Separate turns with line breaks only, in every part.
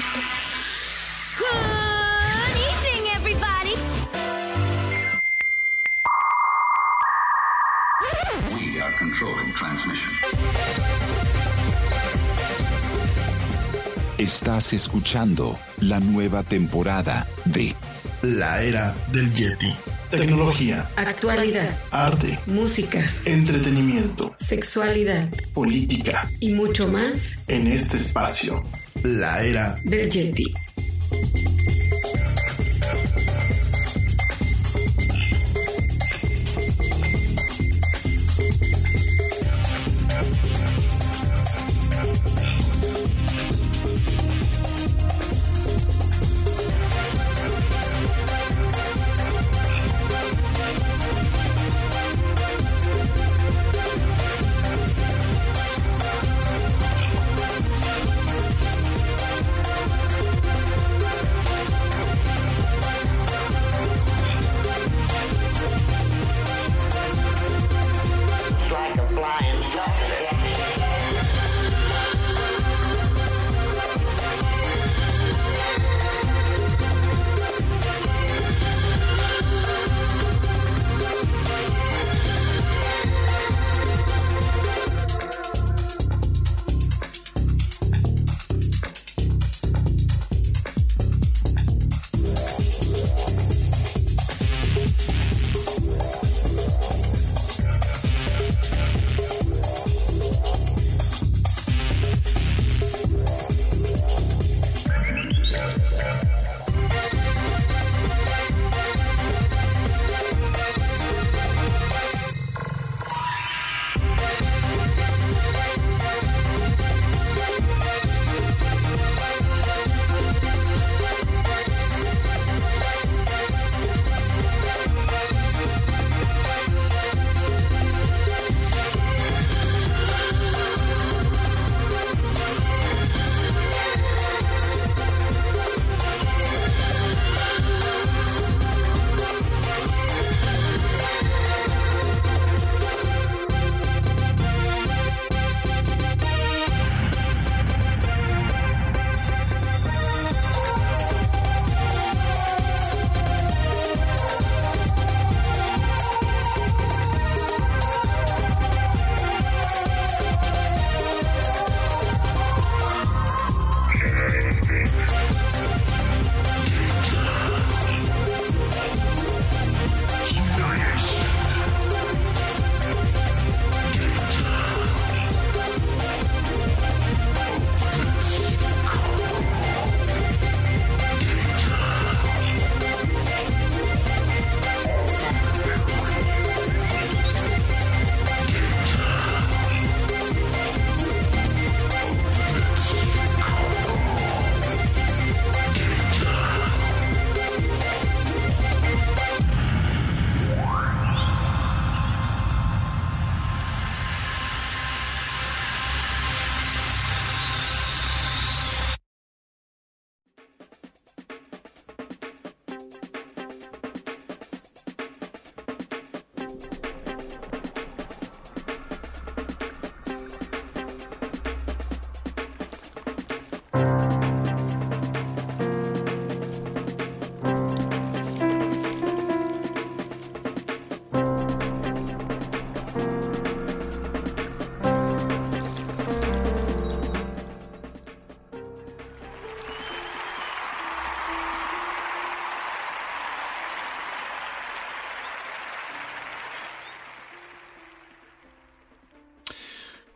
Good evening, everybody.
We are controlling transmission.
Estás escuchando la nueva temporada de
La era del Yeti. Tecnología,
Actualidad,
arte,
música,
entretenimiento,
sexualidad
política.
y mucho más
En este espacio, la era
del Yeti.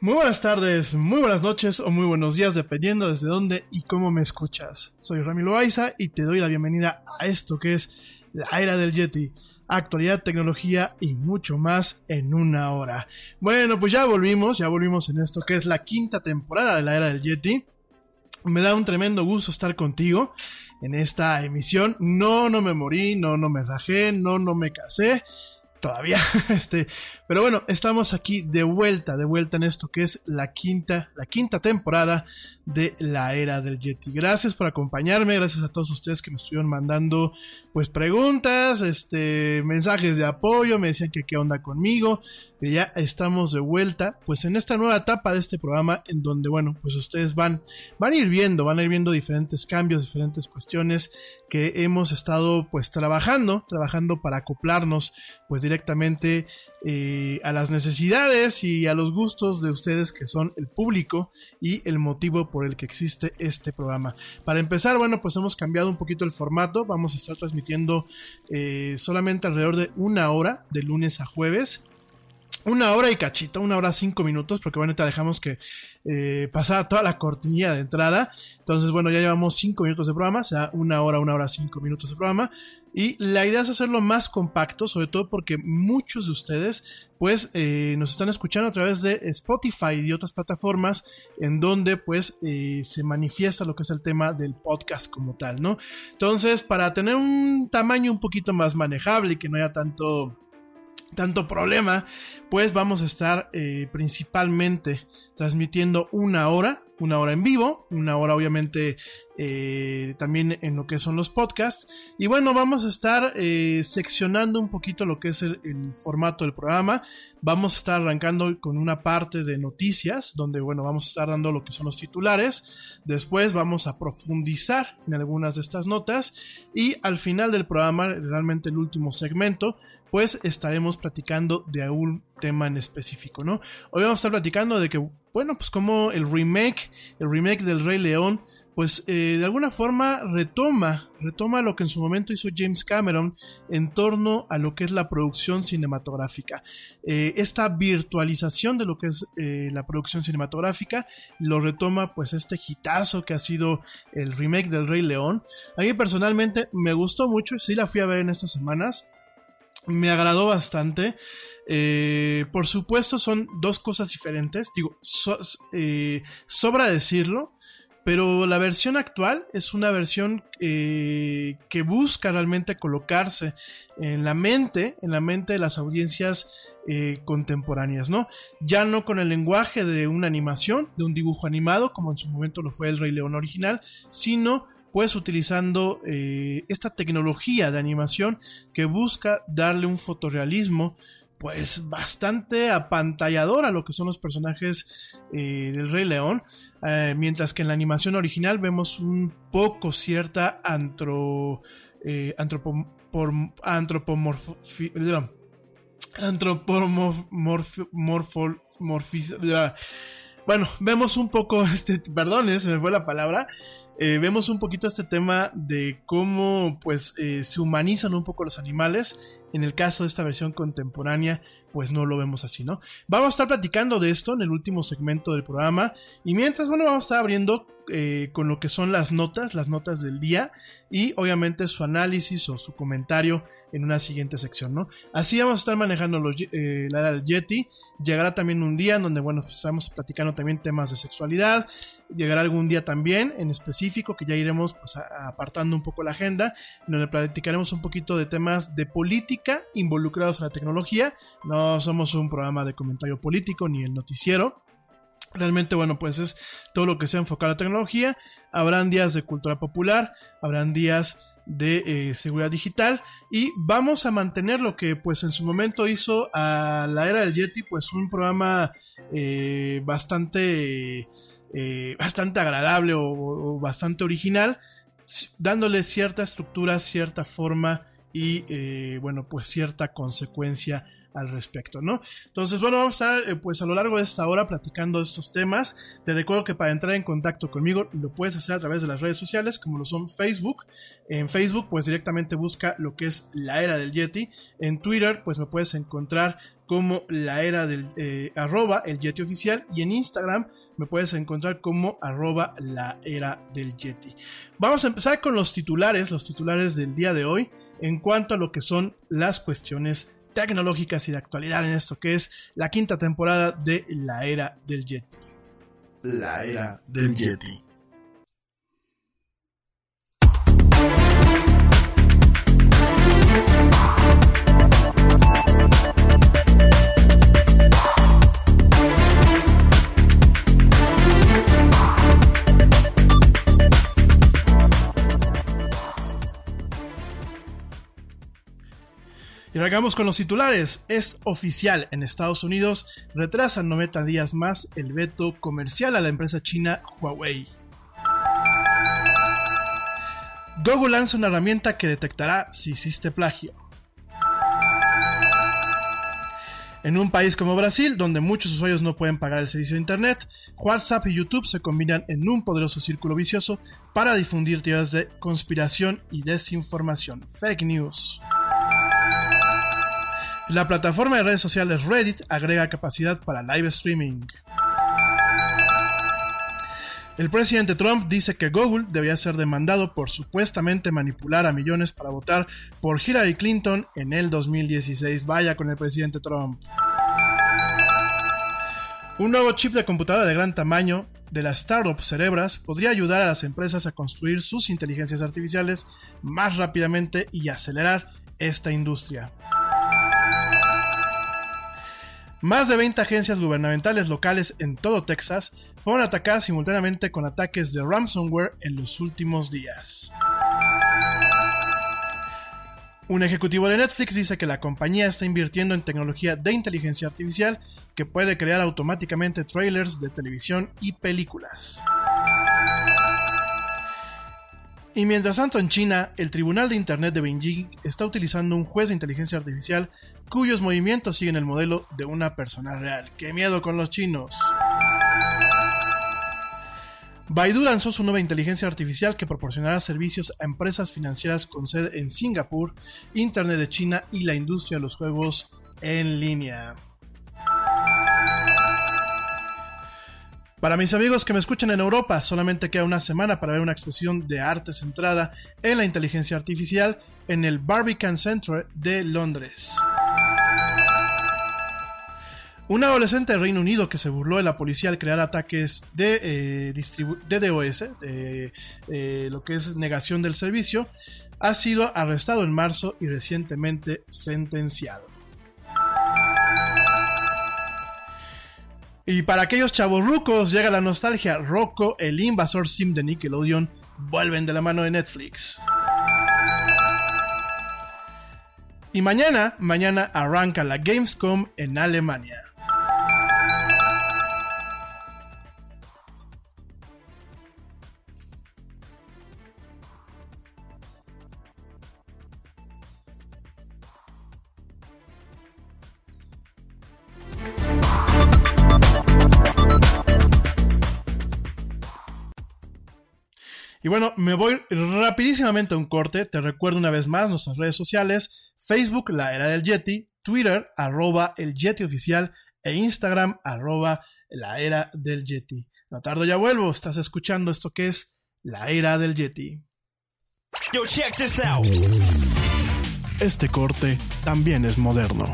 Muy buenas tardes, muy buenas noches o muy buenos días, dependiendo desde dónde y cómo me escuchas. Soy Ramiro Loaiza y te doy la bienvenida a esto que es la era del Yeti. Actualidad, tecnología y mucho más en una hora. Bueno, pues ya volvimos, ya volvimos en esto que es la quinta temporada de la era del Yeti. Me da un tremendo gusto estar contigo en esta emisión. No, no me morí, no, no me rajé, no, no me casé todavía. Este, pero bueno, estamos aquí de vuelta, de vuelta en esto que es la quinta, la quinta temporada de la era del Yeti. Gracias por acompañarme, gracias a todos ustedes que me estuvieron mandando pues preguntas, este, mensajes de apoyo, me decían que qué onda conmigo, que ya estamos de vuelta pues en esta nueva etapa de este programa en donde bueno, pues ustedes van van a ir viendo, van a ir viendo diferentes cambios, diferentes cuestiones que hemos estado pues trabajando, trabajando para acoplarnos pues directamente eh, a las necesidades y a los gustos de ustedes que son el público y el motivo por el que existe este programa. Para empezar, bueno, pues hemos cambiado un poquito el formato, vamos a estar transmitiendo eh, solamente alrededor de una hora, de lunes a jueves una hora y cachito, una hora cinco minutos, porque bueno, te dejamos que eh, pasara toda la cortinilla de entrada. Entonces, bueno, ya llevamos cinco minutos de programa, o sea, una hora, una hora, cinco minutos de programa. Y la idea es hacerlo más compacto, sobre todo porque muchos de ustedes, pues, eh, nos están escuchando a través de Spotify y otras plataformas en donde, pues, eh, se manifiesta lo que es el tema del podcast como tal, ¿no? Entonces, para tener un tamaño un poquito más manejable y que no haya tanto tanto problema, pues vamos a estar eh, principalmente transmitiendo una hora, una hora en vivo, una hora obviamente eh, también en lo que son los podcasts. Y bueno, vamos a estar eh, seccionando un poquito lo que es el, formato del programa. Vamos a estar arrancando con una parte de noticias, donde bueno, vamos a estar dando lo que son los titulares. Después vamos a profundizar en algunas de estas notas. Y al final del programa, realmente el último segmento, pues estaremos platicando de un tema en específico, ¿no? Hoy vamos a estar platicando de que, bueno, pues como el remake, el remake del Rey León, pues eh, de alguna forma retoma, retoma lo que en su momento hizo James Cameron en torno a lo que es la producción cinematográfica. Eh, esta virtualización de lo que es eh, la producción cinematográfica lo retoma pues este hitazo que ha sido el remake del Rey León. A mí personalmente me gustó mucho, sí la fui a ver en estas semanas, me agradó bastante. por supuesto son dos cosas diferentes, digo, sobra decirlo, pero la versión actual es una versión eh, que busca realmente colocarse en la mente, en la mente de las audiencias eh, contemporáneas, ¿no? Ya no con el lenguaje de una animación, de un dibujo animado, como en su momento lo fue el Rey León original, sino pues utilizando eh, esta tecnología de animación que busca darle un fotorrealismo pues bastante apantallador a lo que son los personajes del Rey León. Eh, mientras que en la animación original vemos un poco cierta antro, eh, bueno, vemos un poco este, perdón, eh, se me fue la palabra, eh, vemos un poquito este tema de cómo pues se humanizan un poco los animales. En el caso de esta versión contemporánea, pues no lo vemos así, ¿no? Vamos a estar platicando de esto en el último segmento del programa y mientras, bueno, vamos a estar abriendo eh, con lo que son las notas, las notas del día y obviamente su análisis o su comentario en una siguiente sección, ¿no? Así vamos a estar manejando eh, la era del Yeti. Llegará también un día en donde, bueno, pues estamos platicando también temas de sexualidad. Llegará algún día también en específico que ya iremos pues, apartando un poco la agenda, donde platicaremos un poquito de temas de política involucrados a la tecnología. No somos un programa de comentario político ni el noticiero. Realmente, bueno, pues es todo lo que sea enfocado a la tecnología. Habrán días de cultura popular, habrán días de eh, seguridad digital y vamos a mantener lo que pues en su momento hizo a la era del Yeti pues un programa eh, bastante eh, bastante agradable o, bastante original dándole cierta estructura cierta forma y bueno pues cierta consecuencia al respecto, ¿no? Entonces, bueno, vamos a estar eh, pues a lo largo de esta hora platicando estos temas. Te recuerdo que para entrar en contacto conmigo lo puedes hacer a través de las redes sociales, como lo son Facebook. En Facebook, pues directamente busca lo que es la era del Yeti. En Twitter, pues me puedes encontrar como la era del eh, arroba el Yeti oficial. Y en Instagram me puedes encontrar como arroba la era del Yeti. Vamos a empezar con los titulares, los titulares del día de hoy, en cuanto a lo que son las cuestiones tecnológicas y de actualidad en esto que es la quinta temporada de la era del Yeti.
La era del Yeti.
Y arrancamos con los titulares. Es oficial en Estados Unidos, retrasan 90 días más el veto comercial a la empresa china Huawei. Google lanza una herramienta que detectará si hiciste plagio. En un país como Brasil, donde muchos usuarios no pueden pagar el servicio de Internet, WhatsApp y YouTube se combinan en un poderoso círculo vicioso para difundir teorías de conspiración y desinformación. Fake news. La plataforma de redes sociales Reddit agrega capacidad para live streaming. El presidente Trump dice que Google debería ser demandado por supuestamente manipular a millones para votar por Hillary Clinton en el 2016. Vaya con el presidente Trump. Un nuevo chip de computadora de gran tamaño de la startup Cerebras podría ayudar a las empresas a construir sus inteligencias artificiales más rápidamente y acelerar esta industria. Más de 20 agencias gubernamentales locales en todo Texas fueron atacadas simultáneamente con ataques de ransomware en los últimos días. Un ejecutivo de Netflix dice que la compañía está invirtiendo en tecnología de inteligencia artificial que puede crear automáticamente trailers de televisión y películas. Y mientras tanto en China, el Tribunal de Internet de Beijing está utilizando un juez de inteligencia artificial cuyos movimientos siguen el modelo de una persona real. ¡Qué miedo con los chinos! Baidu lanzó su nueva inteligencia artificial que proporcionará servicios a empresas financieras con sede en Singapur, Internet de China y la industria de los juegos en línea. Para mis amigos que me escuchan en Europa, solamente queda una semana para ver una exposición de arte centrada en la inteligencia artificial en el Barbican Center de Londres. Un adolescente del Reino Unido que se burló de la policía al crear ataques de, eh, de eh, lo que es negación del servicio, ha sido arrestado en marzo y recientemente sentenciado. Y para aquellos chavorrucos llega la nostalgia. Rocco, el invasor sim de Nickelodeon, vuelven de la mano de Netflix. Y mañana, mañana arranca la Gamescom en Alemania. Y bueno, me voy rapidísimamente a un corte. Te recuerdo una vez más nuestras redes sociales. Facebook, la era del Yeti. Twitter, arroba el Yeti oficial. E Instagram, arroba la era del Yeti. No tardo, ya vuelvo. Estás escuchando esto que es la era del Yeti.
Yo, check this out.
Este corte también es moderno.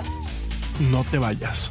No te vayas.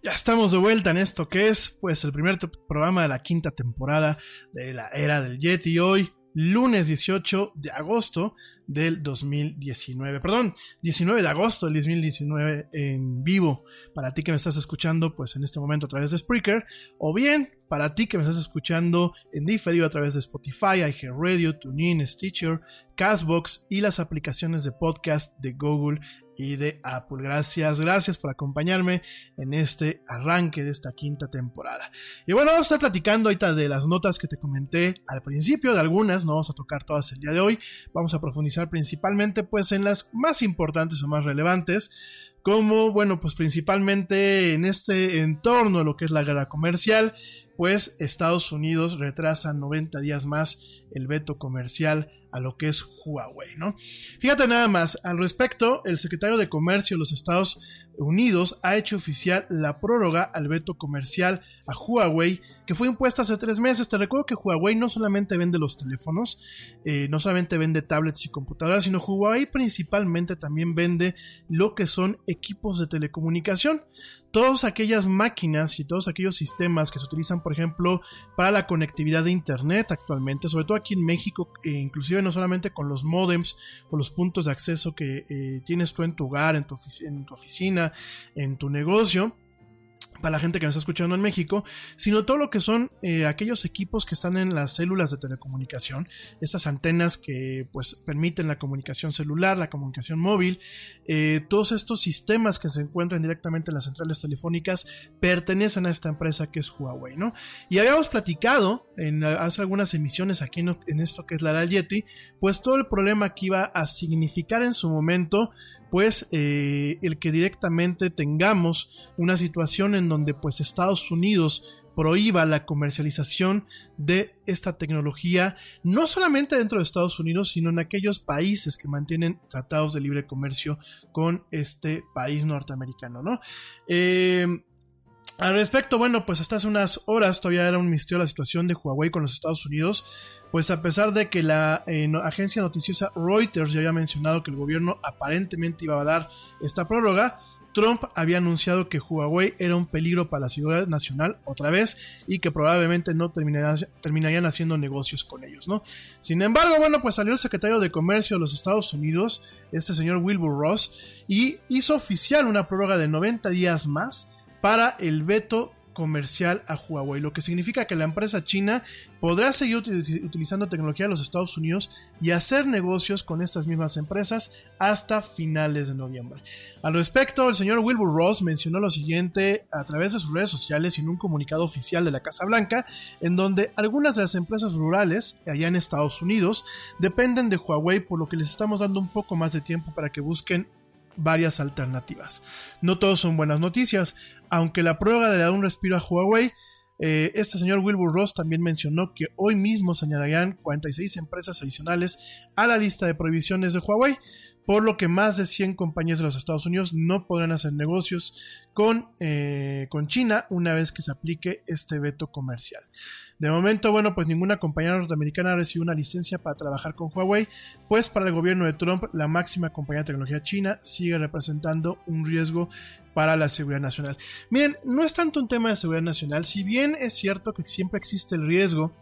Ya estamos de vuelta en esto que es pues el primer programa de la quinta temporada de la era del Yeti. Hoy, lunes 18 de agosto del 2019. Perdón, 19 de agosto del 2019 en vivo. Para ti que me estás escuchando pues en este momento a través de Spreaker. O bien para ti que me estás escuchando en diferido a través de Spotify, iHeartRadio, TuneIn, Stitcher, Castbox y las aplicaciones de podcast de Google y de Apple. Gracias, gracias por acompañarme en este arranque de esta quinta temporada. Y bueno, vamos a estar platicando ahorita de las notas que te comenté al principio, de algunas, no vamos a tocar todas el día de hoy, vamos a profundizar principalmente pues en las más importantes o más relevantes, como bueno, pues principalmente en este entorno de lo que es la guerra comercial, pues Estados Unidos retrasa 90 días más el veto comercial a lo que es Huawei, ¿no? Fíjate nada más, al respecto, el secretario de Comercio de los Estados Unidos ha hecho oficial la prórroga al veto comercial a Huawei que fue impuesta hace tres meses. Te recuerdo que Huawei no solamente vende los teléfonos, eh, no solamente vende tablets y computadoras, sino Huawei principalmente también vende lo que son equipos de telecomunicación. Todas aquellas máquinas y todos aquellos sistemas que se utilizan, por ejemplo, para la conectividad de Internet actualmente, sobre todo aquí en México, e inclusive no solamente con los modems o los puntos de acceso que eh, tienes tú en tu hogar, en tu, en tu oficina, en tu negocio, para la gente que me está escuchando en México, sino todo lo que son eh, aquellos equipos que están en las células de telecomunicación, estas antenas que pues permiten la comunicación celular, la comunicación móvil, eh, todos estos sistemas que se encuentran directamente en las centrales telefónicas pertenecen a esta empresa que es Huawei, ¿no? Y habíamos platicado en hace algunas emisiones aquí en, esto que es la Yeti, pues todo el problema que iba a significar en su momento, pues eh, el que directamente tengamos una situación en donde pues Estados Unidos prohíba la comercialización de esta tecnología, no solamente dentro de Estados Unidos, sino en aquellos países que mantienen tratados de libre comercio con este país norteamericano, ¿no? Eh, al respecto, bueno, pues hasta hace unas horas todavía era un misterio la situación de Huawei con los Estados Unidos, pues a pesar de que la eh, agencia noticiosa Reuters ya había mencionado que el gobierno aparentemente iba a dar esta prórroga, Trump había anunciado que Huawei era un peligro para la seguridad nacional otra vez y que probablemente no terminarían haciendo negocios con ellos, ¿no? Sin embargo, bueno, pues salió el secretario de Comercio de los Estados Unidos, este señor Wilbur Ross, y hizo oficial una prórroga de 90 días más para el veto comercial a Huawei, lo que significa que la empresa china podrá seguir util- utilizando tecnología de los Estados Unidos y hacer negocios con estas mismas empresas hasta finales de noviembre. Al respecto, el señor Wilbur Ross mencionó lo siguiente a través de sus redes sociales y en un comunicado oficial de la Casa Blanca, en donde algunas de las empresas rurales allá en Estados Unidos dependen de Huawei, por lo que les estamos dando un poco más de tiempo para que busquen varias alternativas. No todos son buenas noticias, aunque la prueba le da un respiro a Huawei. eh, este señor Wilbur Ross también mencionó que hoy mismo se añadirán 46 empresas adicionales a la lista de prohibiciones de Huawei, por lo que más de 100 compañías de los Estados Unidos no podrán hacer negocios con, eh, con China una vez que se aplique este veto comercial. De momento, bueno, pues ninguna compañía norteamericana ha recibido una licencia para trabajar con Huawei, pues para el gobierno de Trump, la máxima compañía de tecnología china sigue representando un riesgo para la seguridad nacional. Miren, no es tanto un tema de seguridad nacional, si bien es cierto que siempre existe el riesgo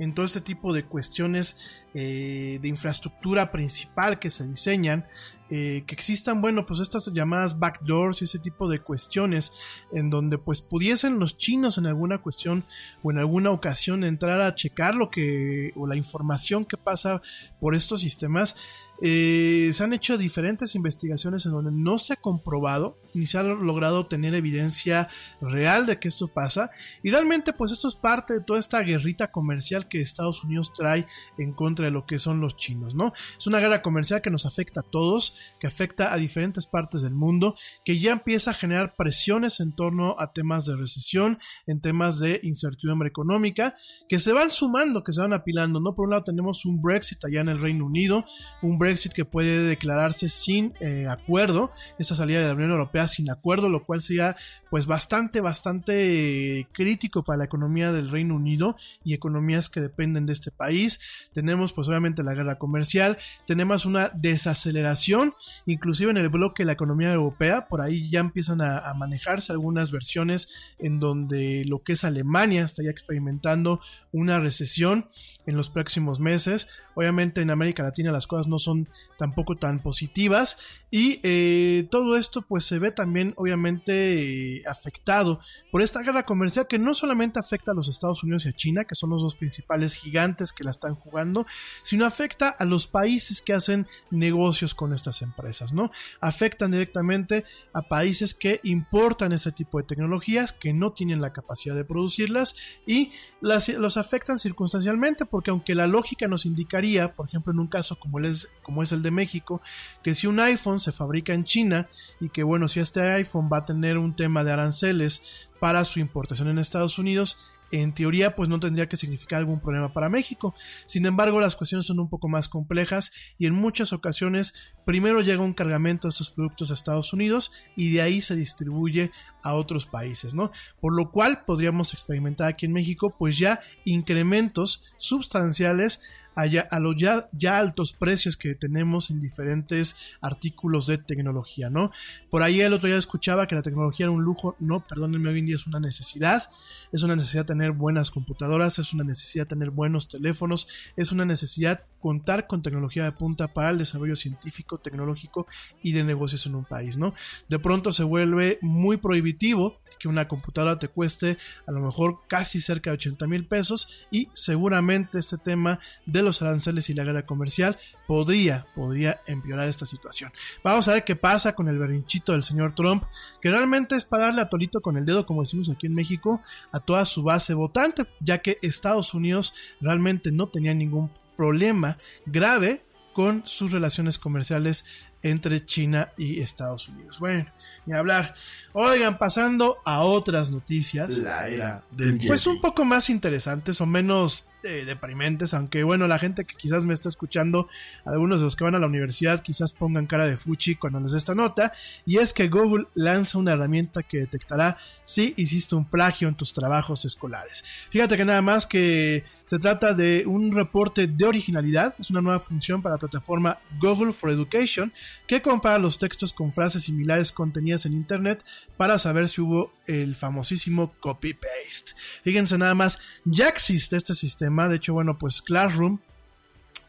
en todo este tipo de cuestiones eh, de infraestructura principal que se diseñan, eh, que existan, bueno, pues estas llamadas backdoors y ese tipo de cuestiones en donde pues pudiesen los chinos en alguna cuestión o en alguna ocasión entrar a checar lo que o la información que pasa por estos sistemas. Eh, se han hecho diferentes investigaciones en donde no se ha comprobado ni se ha logrado tener evidencia real de que esto pasa y realmente pues esto es parte de toda esta guerrita comercial que Estados Unidos trae en contra de lo que son los chinos, ¿no? Es una guerra comercial que nos afecta a todos, que afecta a diferentes partes del mundo, que ya empieza a generar presiones en torno a temas de recesión, en temas de incertidumbre económica, que se van sumando, que se van apilando, ¿no? Por un lado tenemos un Brexit allá en el Reino Unido, un Brexit que puede declararse sin eh, acuerdo, esa salida de la Unión Europea sin acuerdo, lo cual sería pues bastante, bastante crítico para la economía del Reino Unido y economías que dependen de este país. Tenemos pues obviamente la guerra comercial, tenemos una desaceleración, inclusive en el bloque de la economía europea, por ahí ya empiezan a, manejarse algunas versiones en donde lo que es Alemania está ya experimentando una recesión en los próximos meses. Obviamente en América Latina las cosas no son tampoco tan positivas y eh, todo esto pues se ve también obviamente afectado por esta guerra comercial que no solamente afecta a los Estados Unidos y a China, que son los dos principales gigantes que la están jugando, sino afecta a los países que hacen negocios con estas empresas, ¿no? Afectan directamente a países que importan ese tipo de tecnologías, que no tienen la capacidad de producirlas y los afectan circunstancialmente porque aunque la lógica nos indicaría, por ejemplo en un caso como, es, como es el de México, que si un iPhone se fabrica en China y que bueno, si este iPhone va a tener un tema de aranceles para su importación en Estados Unidos, en teoría pues no tendría que significar algún problema para México. Sin embargo, las cuestiones son un poco más complejas y en muchas ocasiones primero llega un cargamento de estos productos a Estados Unidos y de ahí se distribuye a otros países, ¿no? Por lo cual podríamos experimentar aquí en México pues ya incrementos sustanciales a, los ya, ya, altos precios que tenemos en diferentes artículos de tecnología, ¿no? Por ahí el otro día escuchaba que la tecnología era un lujo, no, perdónenme, hoy en día es una necesidad, es una necesidad tener buenas computadoras, es una necesidad tener buenos teléfonos, es una necesidad contar con tecnología de punta para el desarrollo científico, tecnológico y de negocios en un país, ¿no? De pronto se vuelve muy prohibitivo que una computadora te cueste a lo mejor casi cerca de 80 mil pesos y seguramente este tema de los aranceles y la guerra comercial podría, podría empeorar esta situación. Vamos a ver qué pasa con el berrinchito del señor Trump, que realmente es para darle a tolito con el dedo, como decimos aquí en México, a toda su base votante, ya que Estados Unidos realmente no tenía ningún problema grave con sus relaciones comerciales entre China y Estados Unidos. Bueno, ni hablar. Oigan, pasando a otras noticias.
La era del
Pues un poco más interesantes o menos eh, deprimentes, aunque bueno, la gente que quizás me está escuchando, algunos de los que van a la universidad quizás pongan cara de fuchi cuando les dé esta nota, y es que Google lanza una herramienta que detectará si hiciste un plagio en tus trabajos escolares. Fíjate que nada más que se trata de un reporte de originalidad, es una nueva función para la plataforma Google for Education que compara los textos con frases similares contenidas en Internet para saber si hubo el famosísimo copy-paste. Fíjense nada más, ya existe este sistema de hecho, bueno, pues Classroom,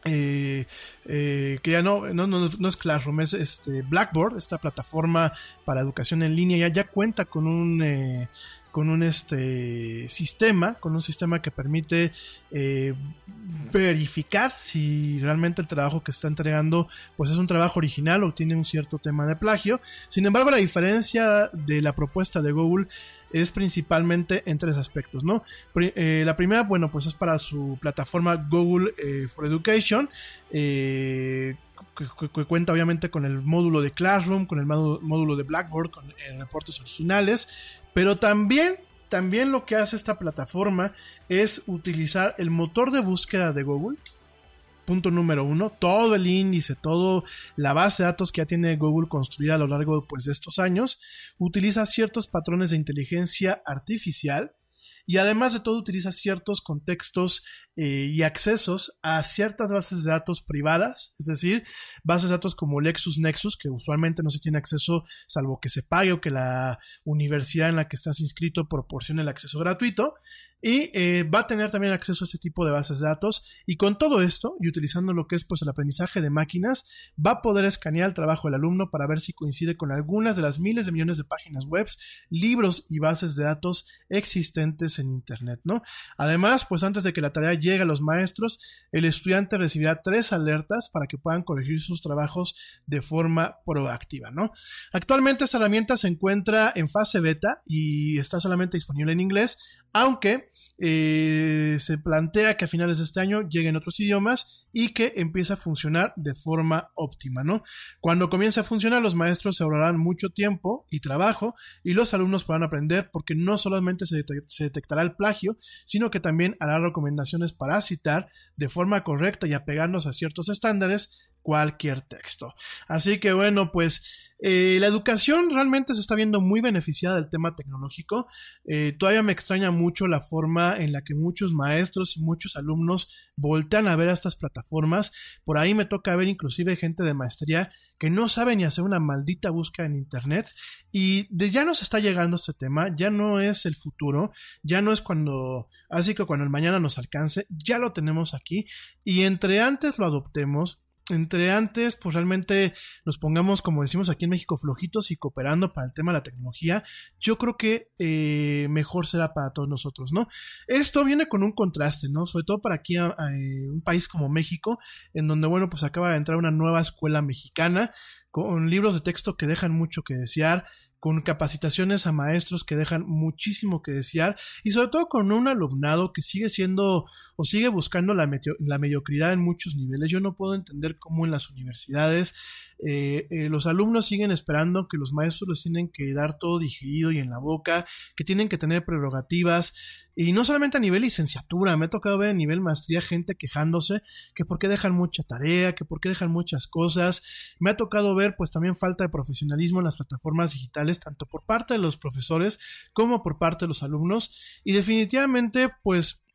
eh, eh, que ya no, no, es Classroom, es este Blackboard, esta plataforma para educación en línea, ya, ya cuenta con un, eh, con un este, sistema, con un sistema que permite verificar si realmente el trabajo que está entregando pues es un trabajo original o tiene un cierto tema de plagio. Sin embargo, la diferencia de la propuesta de Google es principalmente en tres aspectos, ¿no? Eh, la primera, bueno, pues es para su plataforma Google eh, for Education, eh, que, cuenta obviamente con el módulo de Classroom, con el módulo de Blackboard, con reportes originales, pero también también lo que hace esta plataforma es utilizar el motor de búsqueda de Google. Punto número uno, todo el índice, toda la base de datos que ya tiene Google construida a lo largo pues, de estos años, utiliza ciertos patrones de inteligencia artificial y además de todo utiliza ciertos contextos eh, y accesos a ciertas bases de datos privadas, es decir, bases de datos como LexusNexus, que usualmente no se tiene acceso salvo que se pague o que la universidad en la que estás inscrito proporcione el acceso gratuito, y eh, va a tener también acceso a ese tipo de bases de datos y con todo esto y utilizando lo que es pues el aprendizaje de máquinas va a poder escanear el trabajo del alumno para ver si coincide con algunas de las miles de millones de páginas web, libros y bases de datos existentes en internet, ¿no? Además, pues antes de que la tarea llegue a los maestros, el estudiante recibirá tres alertas para que puedan corregir sus trabajos de forma proactiva, ¿no? Actualmente esta herramienta se encuentra en fase beta y está solamente disponible en inglés, aunque eh, se plantea que a finales de este año lleguen otros idiomas y que empiece a funcionar de forma óptima, ¿no? Cuando comience a funcionar, los maestros se ahorrarán mucho tiempo y trabajo y los alumnos podrán aprender porque no solamente se, se detectará el plagio, sino que también hará recomendaciones para citar de forma correcta y apegarnos a ciertos estándares cualquier texto. Así que bueno, pues eh, la educación realmente se está viendo muy beneficiada del tema tecnológico. Eh, todavía me extraña mucho la forma en la que muchos maestros y muchos alumnos voltean a ver a estas plataformas. Por ahí me toca ver inclusive gente de maestría que no sabe ni hacer una maldita búsqueda en internet y de ya nos está llegando este tema, ya no es el futuro, ya no es cuando, así que cuando el mañana nos alcance, ya lo tenemos aquí y entre antes lo adoptemos, entre antes, pues realmente nos pongamos, como decimos aquí en México, flojitos y cooperando para el tema de la tecnología, yo creo que eh, mejor será para todos nosotros, ¿no? Esto viene con un contraste, ¿no? Sobre todo para aquí, a, un país como México, en donde, bueno, pues acaba de entrar una nueva escuela mexicana con libros de texto que dejan mucho que desear, con capacitaciones a maestros que dejan muchísimo que desear y sobre todo con un alumnado que sigue siendo o sigue buscando la, mediocridad en muchos niveles. Yo no puedo entender cómo en las universidades eh, eh, los alumnos siguen esperando que los maestros les tienen que dar todo digerido y en la boca, que tienen que tener prerrogativas, y no solamente a nivel licenciatura, me ha tocado ver a nivel maestría gente quejándose que por qué dejan mucha tarea, que por qué dejan muchas cosas, me ha tocado ver pues también falta de profesionalismo en las plataformas digitales, tanto por parte de los profesores como por parte de los alumnos, y definitivamente pues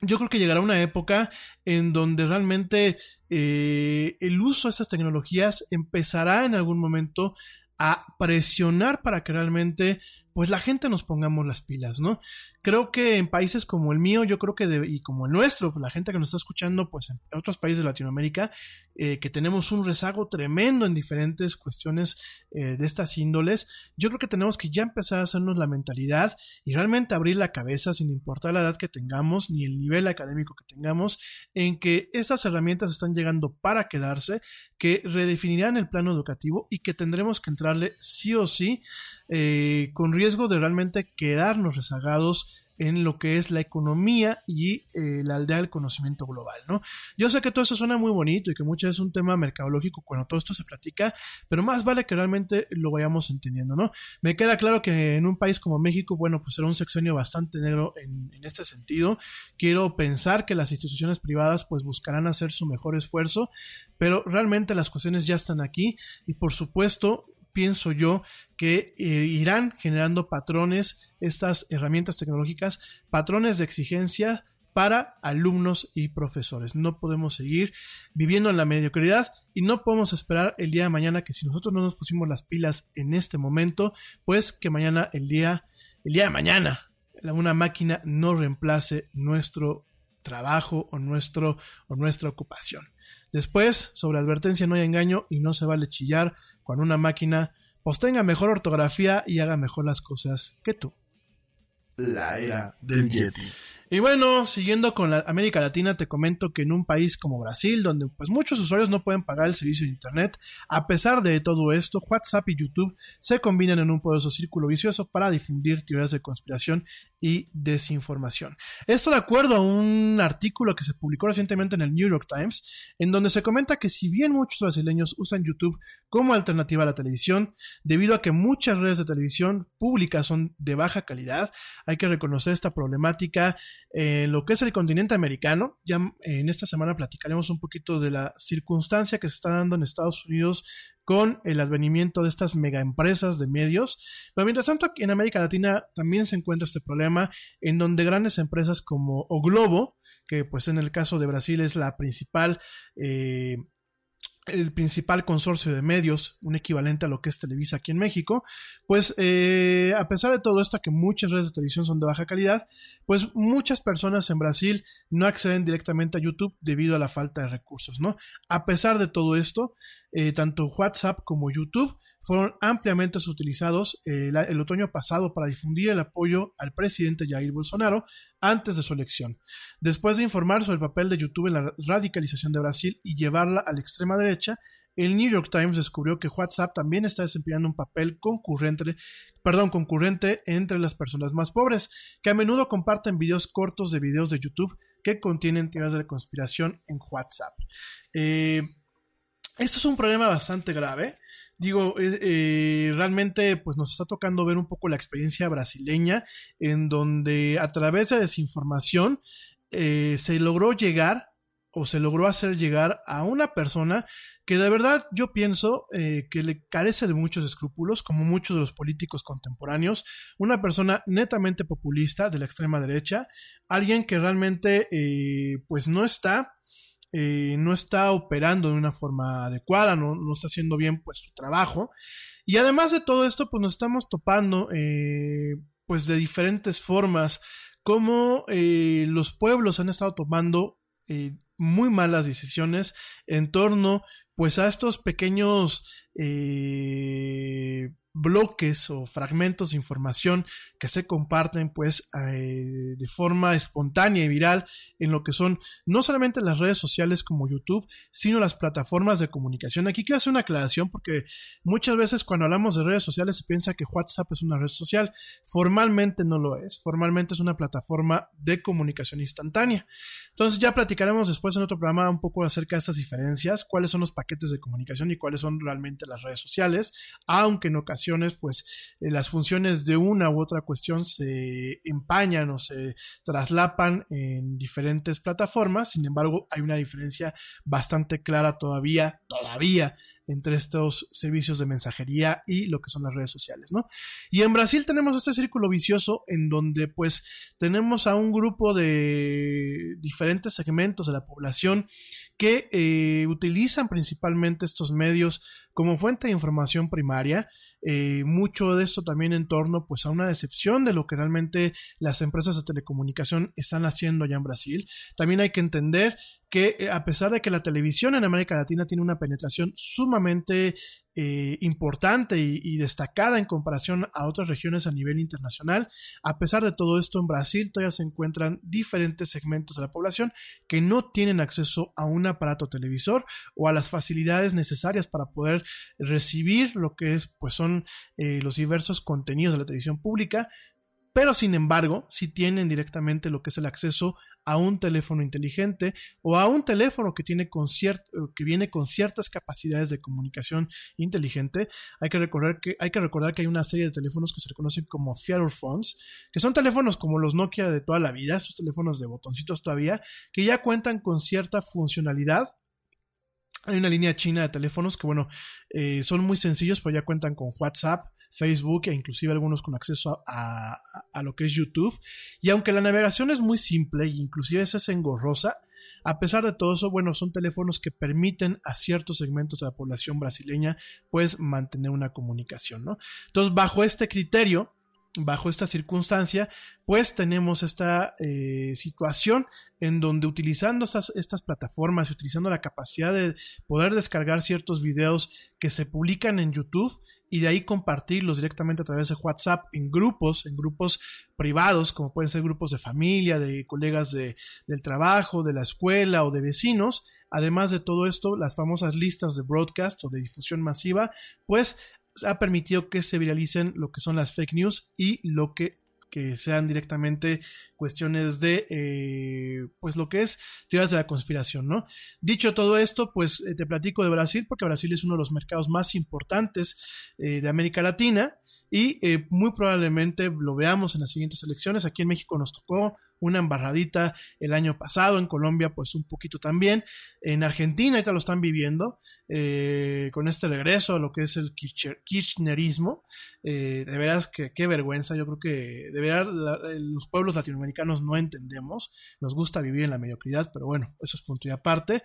yo creo que llegará una época en donde realmente eh, el uso de estas tecnologías empezará en algún momento a presionar para que realmente pues la gente nos pongamos las pilas, ¿no? Creo que en países como el mío, yo creo que, y como el nuestro, la gente que nos está escuchando, pues en otros países de Latinoamérica, eh, que tenemos un rezago tremendo en diferentes cuestiones eh, de estas índoles, yo creo que tenemos que ya empezar a hacernos la mentalidad y realmente abrir la cabeza sin importar la edad que tengamos ni el nivel académico que tengamos, en que estas herramientas están llegando para quedarse, que redefinirán el plano educativo y que tendremos que entrarle sí o sí eh, con riesgo de realmente quedarnos rezagados en lo que es la economía y eh, la aldea del conocimiento global, ¿no? Yo sé que todo eso suena muy bonito y que veces es un tema mercadológico cuando todo esto se platica, pero más vale que realmente lo vayamos entendiendo, ¿no? Me queda claro que en un país como México, bueno, pues será un sexenio bastante negro en, en este sentido. Quiero pensar que las instituciones privadas pues buscarán hacer su mejor esfuerzo, pero realmente las cuestiones ya están aquí y por supuesto pienso yo que eh, irán generando patrones, estas herramientas tecnológicas, patrones de exigencia para alumnos y profesores. No podemos seguir viviendo en la mediocridad y no podemos esperar el día de mañana que si nosotros no nos pusimos las pilas en este momento, pues que mañana el día el día de mañana una máquina no reemplace nuestro trabajo o nuestro o nuestra ocupación. Después, sobre advertencia no hay engaño y no se vale chillar cuando una máquina pues tenga mejor ortografía y haga mejor las cosas que tú.
La era del Yeti.
Y bueno, siguiendo con la América Latina, te comento que en un país como Brasil, donde pues muchos usuarios no pueden pagar el servicio de Internet, a pesar de todo esto, WhatsApp y YouTube se combinan en un poderoso círculo vicioso para difundir teorías de conspiración y desinformación. Esto de acuerdo a un artículo que se publicó recientemente en el New York Times, en donde se comenta que si bien muchos brasileños usan YouTube como alternativa a la televisión, debido a que muchas redes de televisión públicas son de baja calidad, hay que reconocer esta problemática en lo que es el continente americano. Ya en esta semana platicaremos un poquito de la circunstancia que se está dando en Estados Unidos con el advenimiento de estas mega empresas de medios. Pero mientras tanto, en América Latina también se encuentra este problema en donde grandes empresas como O Globo, que pues en el caso de Brasil es la principal eh, el principal consorcio de medios, un equivalente a lo que es Televisa aquí en México, pues eh, a pesar de todo esto, que muchas redes de televisión son de baja calidad, pues muchas personas en Brasil no acceden directamente a YouTube debido a la falta de recursos, ¿no? A pesar de todo esto, eh, tanto WhatsApp como YouTube fueron ampliamente utilizados eh, el otoño pasado para difundir el apoyo al presidente Jair Bolsonaro antes de su elección. Después de informar sobre el papel de YouTube en la radicalización de Brasil y llevarla a la extrema derecha, el New York Times descubrió que WhatsApp también está desempeñando un papel concurrente, perdón, concurrente entre las personas más pobres, que a menudo comparten videos cortos de videos de YouTube que contienen teorías de la conspiración en WhatsApp. Eh, esto es un problema bastante grave. Digo, eh, eh, realmente pues nos está tocando ver un poco la experiencia brasileña en donde a través de desinformación eh, se logró llegar o se logró hacer llegar a una persona que de verdad yo pienso que le carece de muchos escrúpulos, como muchos de los políticos contemporáneos, una persona netamente populista de la extrema derecha, alguien que realmente pues no está eh, no está operando de una forma adecuada, no, está haciendo bien pues su trabajo. Y además de todo esto, pues nos estamos topando eh, pues de diferentes formas, como eh, los pueblos han estado tomando muy malas decisiones en torno pues a estos pequeños bloques o fragmentos de información que se comparten pues eh, de forma espontánea y viral en lo que son no solamente las redes sociales como YouTube, sino las plataformas de comunicación. Aquí quiero hacer una aclaración porque muchas veces cuando hablamos de redes sociales se piensa que WhatsApp es una red social. Formalmente no lo es, formalmente es una plataforma de comunicación instantánea. Entonces ya platicaremos después en otro programa un poco acerca de estas diferencias, cuáles son los paquetes de comunicación y cuáles son realmente las redes sociales, aunque en ocasiones pues eh, las funciones de una u otra cuestión se empañan o se traslapan en diferentes plataformas, sin embargo, hay una diferencia bastante clara todavía, todavía entre estos servicios de mensajería y lo que son las redes sociales, ¿no? Y en Brasil tenemos este círculo vicioso en donde pues tenemos a un grupo de diferentes segmentos de la población que eh, utilizan principalmente estos medios como fuente de información primaria, eh, mucho de esto también en torno pues a una decepción de lo que realmente las empresas de telecomunicación están haciendo allá en Brasil. También hay que entender que eh, a pesar de que la televisión en América Latina tiene una penetración sumamente eh, importante y, destacada en comparación a otras regiones a nivel internacional. A pesar de todo esto, en Brasil todavía se encuentran diferentes segmentos de la población que no tienen acceso a un aparato televisor o a las facilidades necesarias para poder recibir lo que es, pues son eh, los diversos contenidos de la televisión pública, pero sin embargo, si tienen directamente lo que es el acceso a un teléfono inteligente o a un teléfono que, tiene que viene con ciertas capacidades de comunicación inteligente, hay que, recordar que, hay que recordar que hay una serie de teléfonos que se reconocen como feature phones, que son teléfonos como los Nokia de toda la vida, esos teléfonos de botoncitos todavía, que ya cuentan con cierta funcionalidad. Hay una línea china de teléfonos que, bueno, eh, son muy sencillos, pero ya cuentan con WhatsApp, Facebook e inclusive algunos con acceso a, lo que es YouTube. Y aunque la navegación es muy simple e inclusive es engorrosa, a pesar de todo eso, bueno, son teléfonos que permiten a ciertos segmentos de la población brasileña pues mantener una comunicación, ¿no? Entonces, bajo este criterio, bajo esta circunstancia, pues tenemos esta eh, situación en donde utilizando estas, estas plataformas, utilizando la capacidad de poder descargar ciertos videos que se publican en YouTube y de ahí compartirlos directamente a través de WhatsApp en grupos, en grupos privados, como pueden ser grupos de familia, de colegas de, del trabajo, de la escuela o de vecinos. Además de todo esto, las famosas listas de broadcast o de difusión masiva, pues ha permitido que se viralicen lo que son las fake news y lo que que sean directamente cuestiones de, eh, pues lo que es teorías de la conspiración, ¿no? Dicho todo esto, pues eh, te platico de Brasil, porque Brasil es uno de los mercados más importantes eh, de América Latina y muy probablemente lo veamos en las siguientes elecciones. Aquí en México nos tocó una embarradita el año pasado, en Colombia pues un poquito también, en Argentina ahorita lo están viviendo, eh, con este regreso a lo que es el kirchnerismo, eh, de veras que qué vergüenza, yo creo que de verdad los pueblos latinoamericanos no entendemos, nos gusta vivir en la mediocridad, pero bueno, eso es punto y aparte.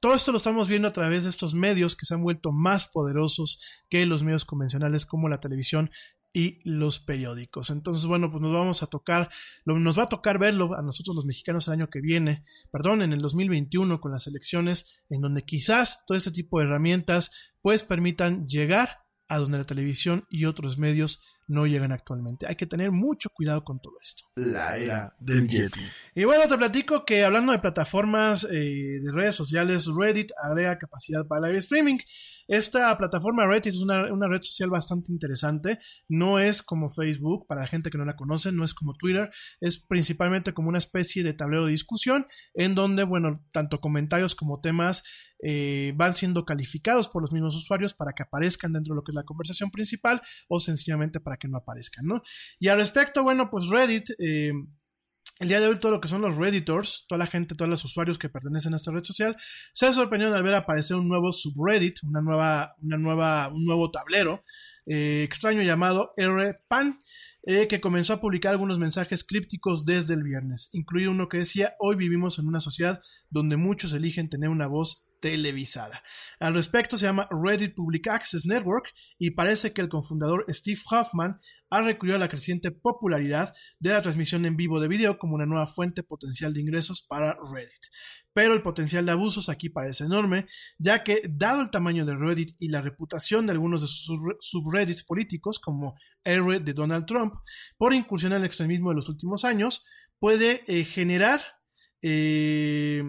Todo esto lo estamos viendo a través de estos medios que se han vuelto más poderosos que los medios convencionales como la televisión y los periódicos. Entonces, bueno, pues nos vamos a tocar, nos va a tocar verlo a nosotros los mexicanos el año que viene, perdón, en el 2021 con las elecciones, en donde quizás todo ese tipo de herramientas pues permitan llegar a donde la televisión y otros medios no llegan actualmente. Hay que tener mucho cuidado con todo esto.
La era del Yeti.
Y bueno, te platico que hablando de plataformas eh, de redes sociales, Reddit agrega capacidad para live streaming. Esta plataforma Reddit es una, red social bastante interesante. No es como Facebook, para la gente que no la conoce, no es como Twitter. Es principalmente como una especie de tablero de discusión en donde, bueno, tanto comentarios como temas eh, van siendo calificados por los mismos usuarios para que aparezcan dentro de lo que es la conversación principal o sencillamente para que no aparezcan, ¿no? Y al respecto, bueno, pues Reddit... Eh, el día de hoy todo lo que son los redditors, toda la gente, todos los usuarios que pertenecen a esta red social, se sorprendieron al ver aparecer un nuevo subreddit, una nueva, una nueva, un nuevo tablero eh, extraño llamado RPAN, eh, que comenzó a publicar algunos mensajes crípticos desde el viernes, incluido uno que decía, hoy vivimos en una sociedad donde muchos eligen tener una voz televisada. Al respecto se llama Reddit Public Access Network y parece que el cofundador Steve Hoffman ha recurrido a la creciente popularidad de la transmisión en vivo de video como una nueva fuente potencial de ingresos para Reddit. Pero el potencial de abusos aquí parece enorme, ya que dado el tamaño de Reddit y la reputación de algunos de sus subreddits políticos, como R de Donald Trump, por incursión al extremismo de los últimos años, puede eh, generar eh,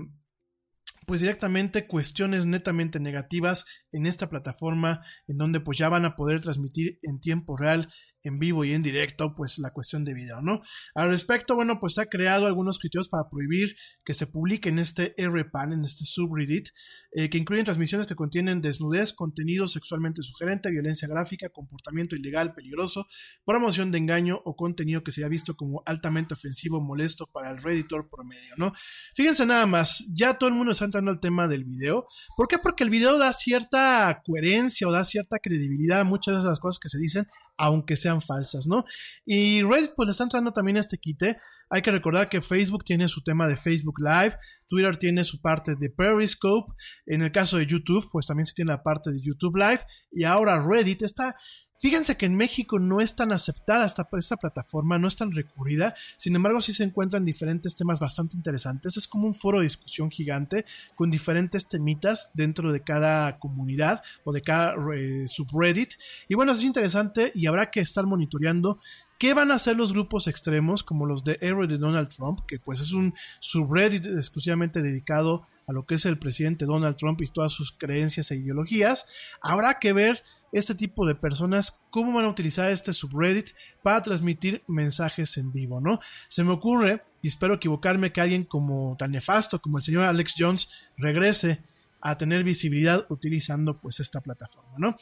pues directamente cuestiones netamente negativas en esta plataforma en donde pues ya van a poder transmitir en tiempo real en vivo y en directo, pues la cuestión de video, ¿no? Al respecto, bueno, pues ha creado algunos criterios para prohibir que se publique en este RPAN, en este subreddit, eh, que incluyen transmisiones que contienen desnudez, contenido sexualmente sugerente, violencia gráfica, comportamiento ilegal, peligroso, promoción de engaño o contenido que se haya visto como altamente ofensivo molesto para el redditor promedio, ¿no? Fíjense nada más, ya todo el mundo está entrando al tema del video. ¿Por qué? Porque el video da cierta coherencia o da cierta credibilidad a muchas de esas cosas que se dicen aunque sean falsas, ¿no? Y Reddit pues le está entrando también este quite. Hay que recordar que Facebook tiene su tema de Facebook Live, Twitter tiene su parte de Periscope, en el caso de YouTube pues también se tiene la parte de YouTube Live y ahora Reddit está Fíjense que en México no es tan aceptada esta, esta, plataforma, no es tan recurrida, sin embargo sí se encuentran diferentes temas bastante interesantes, es como un foro de discusión gigante con diferentes temitas dentro de cada comunidad o de cada eh, subreddit, y bueno, es interesante y habrá que estar monitoreando ¿Qué van a hacer los grupos extremos como los de Héroe de Donald Trump? Que pues es un subreddit exclusivamente dedicado a lo que es el presidente Donald Trump y todas sus creencias e ideologías. Habrá que ver este tipo de personas cómo van a utilizar este subreddit para transmitir mensajes en vivo, ¿no? Se me ocurre, y espero equivocarme, que alguien como tan nefasto como el señor Alex Jones regrese a tener visibilidad utilizando pues esta plataforma, ¿no?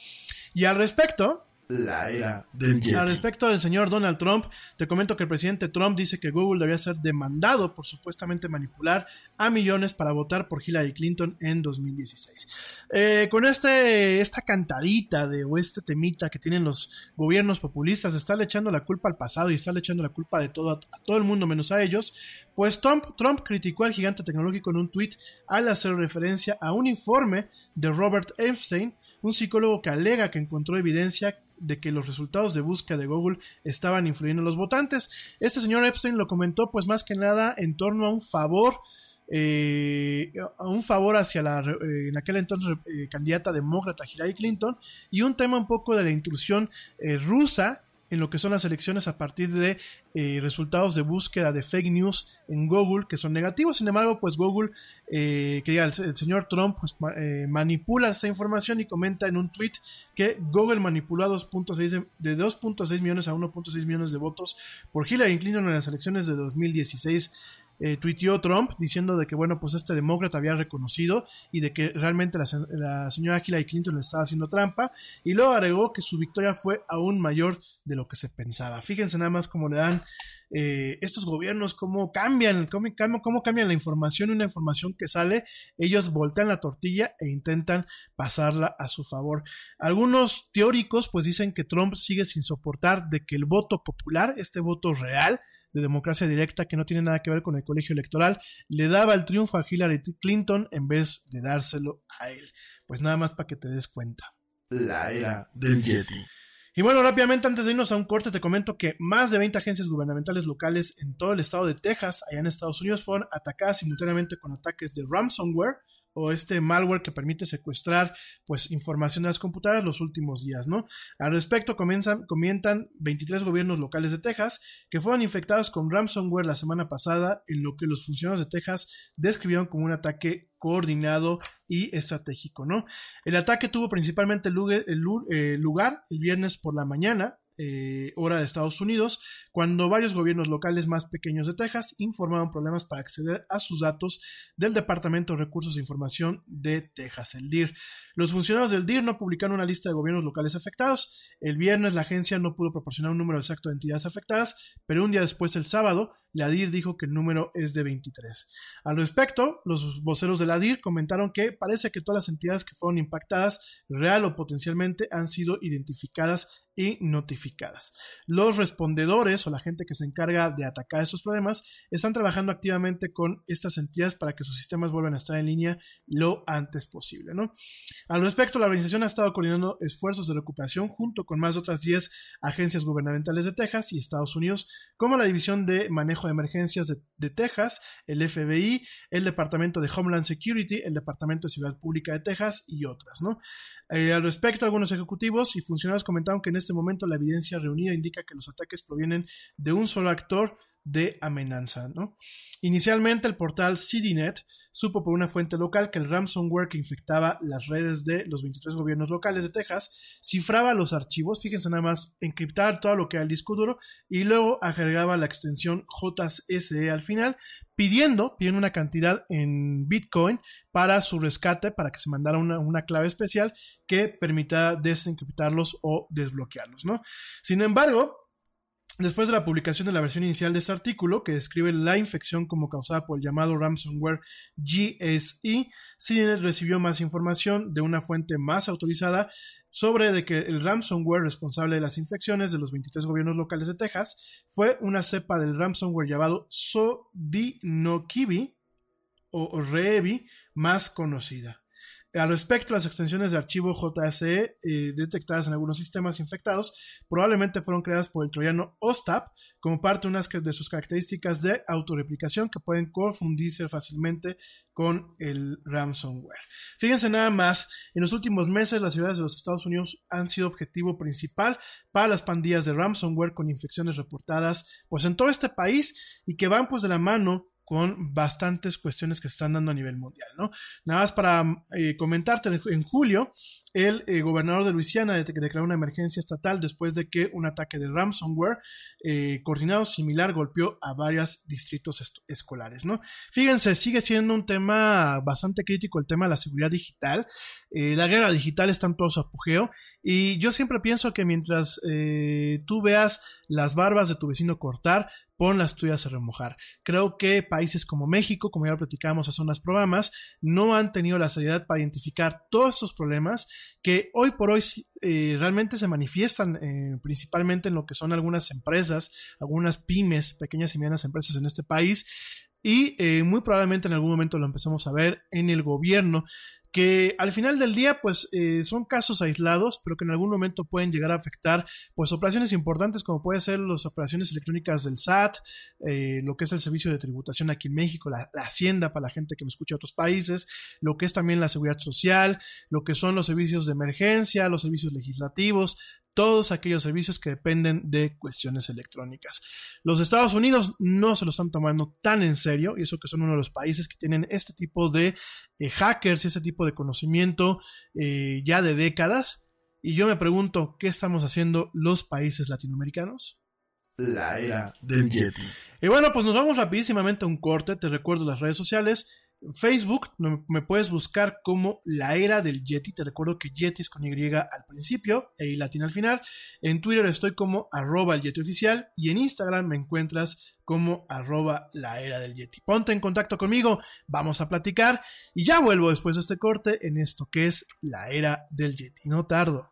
Y al respecto,
la era del.
Al respecto del señor Donald Trump, te comento que el presidente Trump dice que Google debía ser demandado por supuestamente manipular a millones para votar por Hillary Clinton en 2016. Eh, con este, esta cantadita de, o este temita que tienen los gobiernos populistas, está le echando la culpa al pasado y está le echando la culpa de todo a, todo el mundo menos a ellos, pues Trump, Trump criticó al gigante tecnológico en un tweet al hacer referencia a un informe de Robert Epstein, un psicólogo que alega que encontró evidencia de que los resultados de búsqueda de Google estaban influyendo en los votantes. Este señor Epstein lo comentó pues más que nada en torno a un favor eh, a un favor hacia la eh, en aquel entonces eh, candidata demócrata Hillary Clinton y un tema un poco de la intrusión rusa en lo que son las elecciones a partir de eh, resultados de búsqueda de fake news en Google que son negativos. Sin embargo, pues Google, eh, que diga, el, señor Trump pues, eh, manipula esa información y comenta en un tweet que Google manipuló a 2.6 de 2.6 millones a 1.6 millones de votos por Hillary Clinton en las elecciones de 2016 eh, tuiteó Trump diciendo de que, bueno, pues este demócrata había reconocido y de que realmente la, la señora Hillary Clinton le estaba haciendo trampa. Y luego agregó que su victoria fue aún mayor de lo que se pensaba. Fíjense nada más cómo le dan eh, estos gobiernos, cómo cambian, cómo, cambian la información, una información que sale, ellos voltean la tortilla e intentan pasarla a su favor. Algunos teóricos pues dicen que Trump sigue sin soportar de que el voto popular, este voto real, de democracia directa que no tiene nada que ver con el colegio electoral, le daba el triunfo a Hillary Clinton en vez de dárselo a él. Pues nada más para que te des cuenta.
La era del Yeti.
Y bueno, rápidamente antes de irnos a un corte te comento que más de 20 agencias gubernamentales locales en todo el estado de Texas, allá en Estados Unidos, fueron atacadas simultáneamente con ataques de ransomware o este malware que permite secuestrar pues información de las computadoras los últimos días, ¿no? Al respecto comienzan, comentan 23 gobiernos locales de Texas que fueron infectados con ransomware la semana pasada en lo que los funcionarios de Texas describieron como un ataque coordinado y estratégico, ¿no? El ataque tuvo principalmente eh, lugar el viernes por la mañana, eh, hora de Estados Unidos, cuando varios gobiernos locales más pequeños de Texas informaron problemas para acceder a sus datos del Departamento de Recursos de Información de Texas, el DIR. Los funcionarios del DIR no publicaron una lista de gobiernos locales afectados. El viernes la agencia no pudo proporcionar un número exacto de entidades afectadas, pero un día después, el sábado, la DIR dijo que el número es de 23. Al respecto, los voceros de la DIR comentaron que parece que todas las entidades que fueron impactadas, real o potencialmente, han sido identificadas y notificadas. Los respondedores o la gente que se encarga de atacar estos problemas están trabajando activamente con estas entidades para que sus sistemas vuelvan a estar en línea lo antes posible. ¿no? Al respecto, la organización ha estado coordinando esfuerzos de recuperación junto con más de otras 10 agencias gubernamentales de Texas y Estados Unidos, como la División de Manejo de Emergencias de, Texas, el FBI, el Departamento de Homeland Security, el Departamento de Seguridad Pública de Texas y otras. ¿no? Eh, al respecto, algunos ejecutivos y funcionarios comentaron que en este momento la evidencia reunida indica que los ataques provienen de un solo actor de amenaza. ¿no? Inicialmente, el portal CDNet supo por una fuente local que el ransomware que infectaba las redes de los 23 gobiernos locales de Texas cifraba los archivos, fíjense nada más, encriptar todo lo que era el disco duro y luego agregaba la extensión JSE al final, pidiendo, pidiendo una cantidad en Bitcoin para su rescate, para que se mandara una, una clave especial que permita desencriptarlos o desbloquearlos, ¿no? Sin embargo, Después de la publicación de la versión inicial de este artículo, que describe la infección como causada por el llamado ransomware GSE, CNET recibió más información de una fuente más autorizada sobre de que el ransomware responsable de las infecciones de los 23 gobiernos locales de Texas fue una cepa del ransomware llamado Sodinokibi o Reevi más conocida. Al respecto, las extensiones de archivo JSE eh, detectadas en algunos sistemas infectados probablemente fueron creadas por el troyano OSTAP como parte de unas de sus características de autorreplicación que pueden confundirse fácilmente con el ransomware. Fíjense nada más, en los últimos meses las ciudades de los Estados Unidos han sido objetivo principal para las pandillas de ransomware con infecciones reportadas pues en todo este país y que van pues de la mano con bastantes cuestiones que se están dando a nivel mundial, ¿no? Nada más para eh, comentarte, en julio, el eh, gobernador de Luisiana de declaró una emergencia estatal después de que un ataque de ransomware eh, coordinado similar golpeó a varios distritos escolares, ¿no? Fíjense, sigue siendo un tema bastante crítico el tema de la seguridad digital. La guerra digital está en todo su apogeo y yo siempre pienso que mientras tú veas las barbas de tu vecino cortar, pon las tuyas a remojar. Creo que países como México, como ya lo platicábamos hace unos programas, no han tenido la seriedad para identificar todos estos problemas que hoy por hoy eh, realmente se manifiestan eh, principalmente en lo que son algunas empresas, algunas pymes, pequeñas y medianas empresas en este país, y eh, muy probablemente en algún momento lo empezamos a ver en el gobierno que al final del día pues eh, son casos aislados pero que en algún momento pueden llegar a afectar pues operaciones importantes como puede ser las operaciones electrónicas del SAT eh, lo que es el servicio de tributación aquí en México la, la, hacienda para la gente que me escucha de otros países lo que es también la seguridad social lo que son los servicios de emergencia los servicios legislativos todos aquellos servicios que dependen de cuestiones electrónicas. Los Estados Unidos no se lo están tomando tan en serio, y eso que son uno de los países que tienen este tipo de eh, hackers y ese tipo de conocimiento eh, ya de décadas. Y yo me pregunto, ¿qué estamos haciendo los países latinoamericanos?
la era del Yeti.
Y bueno, pues nos vamos rapidísimamente a un corte. Te recuerdo las redes sociales. Facebook me puedes buscar como la era del Yeti. Te recuerdo que Yeti es con Y al principio e I latina al final. En Twitter estoy como arroba el Yeti oficial y en Instagram me encuentras como arroba la era del Yeti. Ponte en contacto conmigo, vamos a platicar y ya vuelvo después de este corte en esto que es la era del Yeti. No tardo.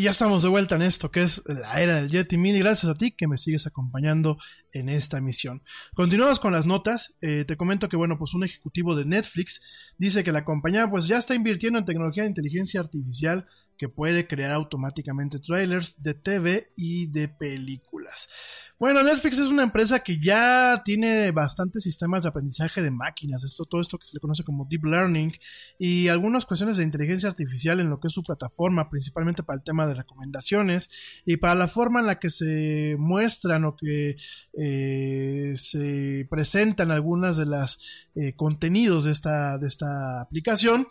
Y ya estamos de vuelta en esto que es la era del Yeti Mini. Gracias a ti que me sigues acompañando en esta misión. Continuamos con las notas. Eh, te comento que, bueno, pues un ejecutivo de Netflix dice que la compañía pues ya está invirtiendo en tecnología de inteligencia artificial que puede crear automáticamente trailers de TV y de películas. Bueno, Netflix es una empresa que ya tiene bastantes sistemas de aprendizaje de máquinas, esto, todo esto que se le conoce como deep learning y algunas cuestiones de inteligencia artificial en lo que es su plataforma, principalmente para el tema de recomendaciones y para la forma en la que se muestran o que eh, se presentan algunas de las eh, contenidos de esta, de esta aplicación.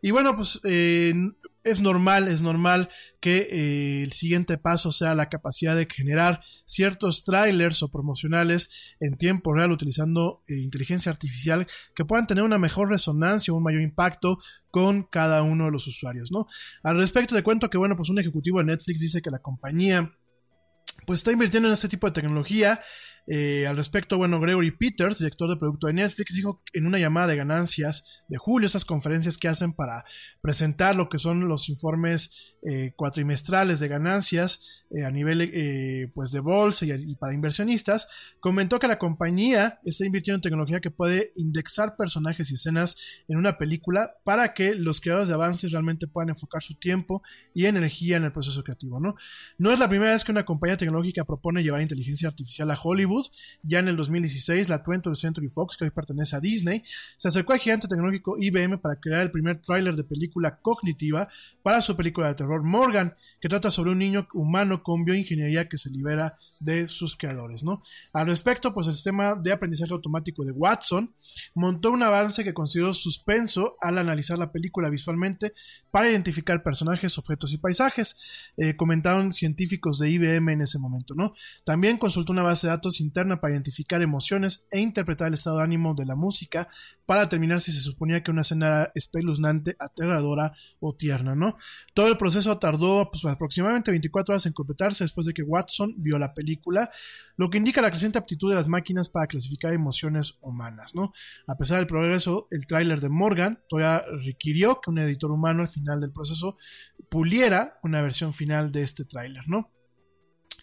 Y bueno, pues eh, es normal, es normal que eh, el siguiente paso sea la capacidad de generar ciertos trailers o promocionales en tiempo real utilizando eh, inteligencia artificial que puedan tener una mejor resonancia un mayor impacto con cada uno de los usuarios, ¿no? Al respecto te cuento que, bueno, pues un ejecutivo de Netflix dice que la compañía pues está invirtiendo en este tipo de tecnología. Eh, al respecto, bueno, Gregory Peters, director de producto de Netflix, dijo en una llamada de ganancias de julio, esas conferencias que hacen para presentar lo que son los informes eh, cuatrimestrales de ganancias eh, a nivel eh, pues de bolsa y, para inversionistas, comentó que la compañía está invirtiendo en tecnología que puede indexar personajes y escenas en una película para que los creadores de avances realmente puedan enfocar su tiempo y energía en el proceso creativo, ¿no? No es la primera vez que una compañía tecnológica propone llevar inteligencia artificial a Hollywood. Ya en el 2016, la 20th Century Fox, que hoy pertenece a Disney, se acercó al gigante tecnológico IBM para crear el primer tráiler de película cognitiva para su película de terror Morgan, que trata sobre un niño humano con bioingeniería que se libera de sus creadores, ¿no? Al respecto, pues el sistema de aprendizaje automático de Watson montó un avance que consideró suspenso al analizar la película visualmente para identificar personajes, objetos y paisajes, eh, comentaron científicos de IBM en ese momento, ¿no? También consultó una base de datos interna para identificar emociones e interpretar el estado de ánimo de la música para determinar si se suponía que una escena era espeluznante, aterradora o tierna, ¿no? Todo el proceso proceso tardó pues, aproximadamente 24 horas en completarse después de que Watson vio la película, lo que indica la creciente aptitud de las máquinas para clasificar emociones humanas, ¿no? A pesar del progreso, el tráiler de Morgan todavía requirió que un editor humano al final del proceso puliera una versión final de este tráiler, ¿no?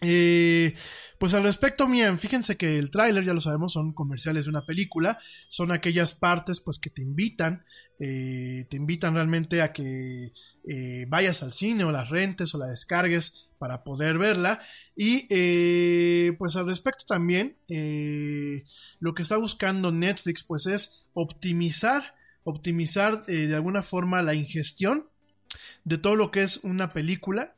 Eh, pues al respecto, bien, fíjense que el tráiler, ya lo sabemos, son comerciales de una película, son aquellas partes pues que te invitan, eh, te invitan realmente a que eh, vayas al cine o las rentes o la descargues para poder verla. Y eh, pues al respecto también, eh, lo que está buscando Netflix pues es optimizar, optimizar eh, de alguna forma la ingestión de todo lo que es una película.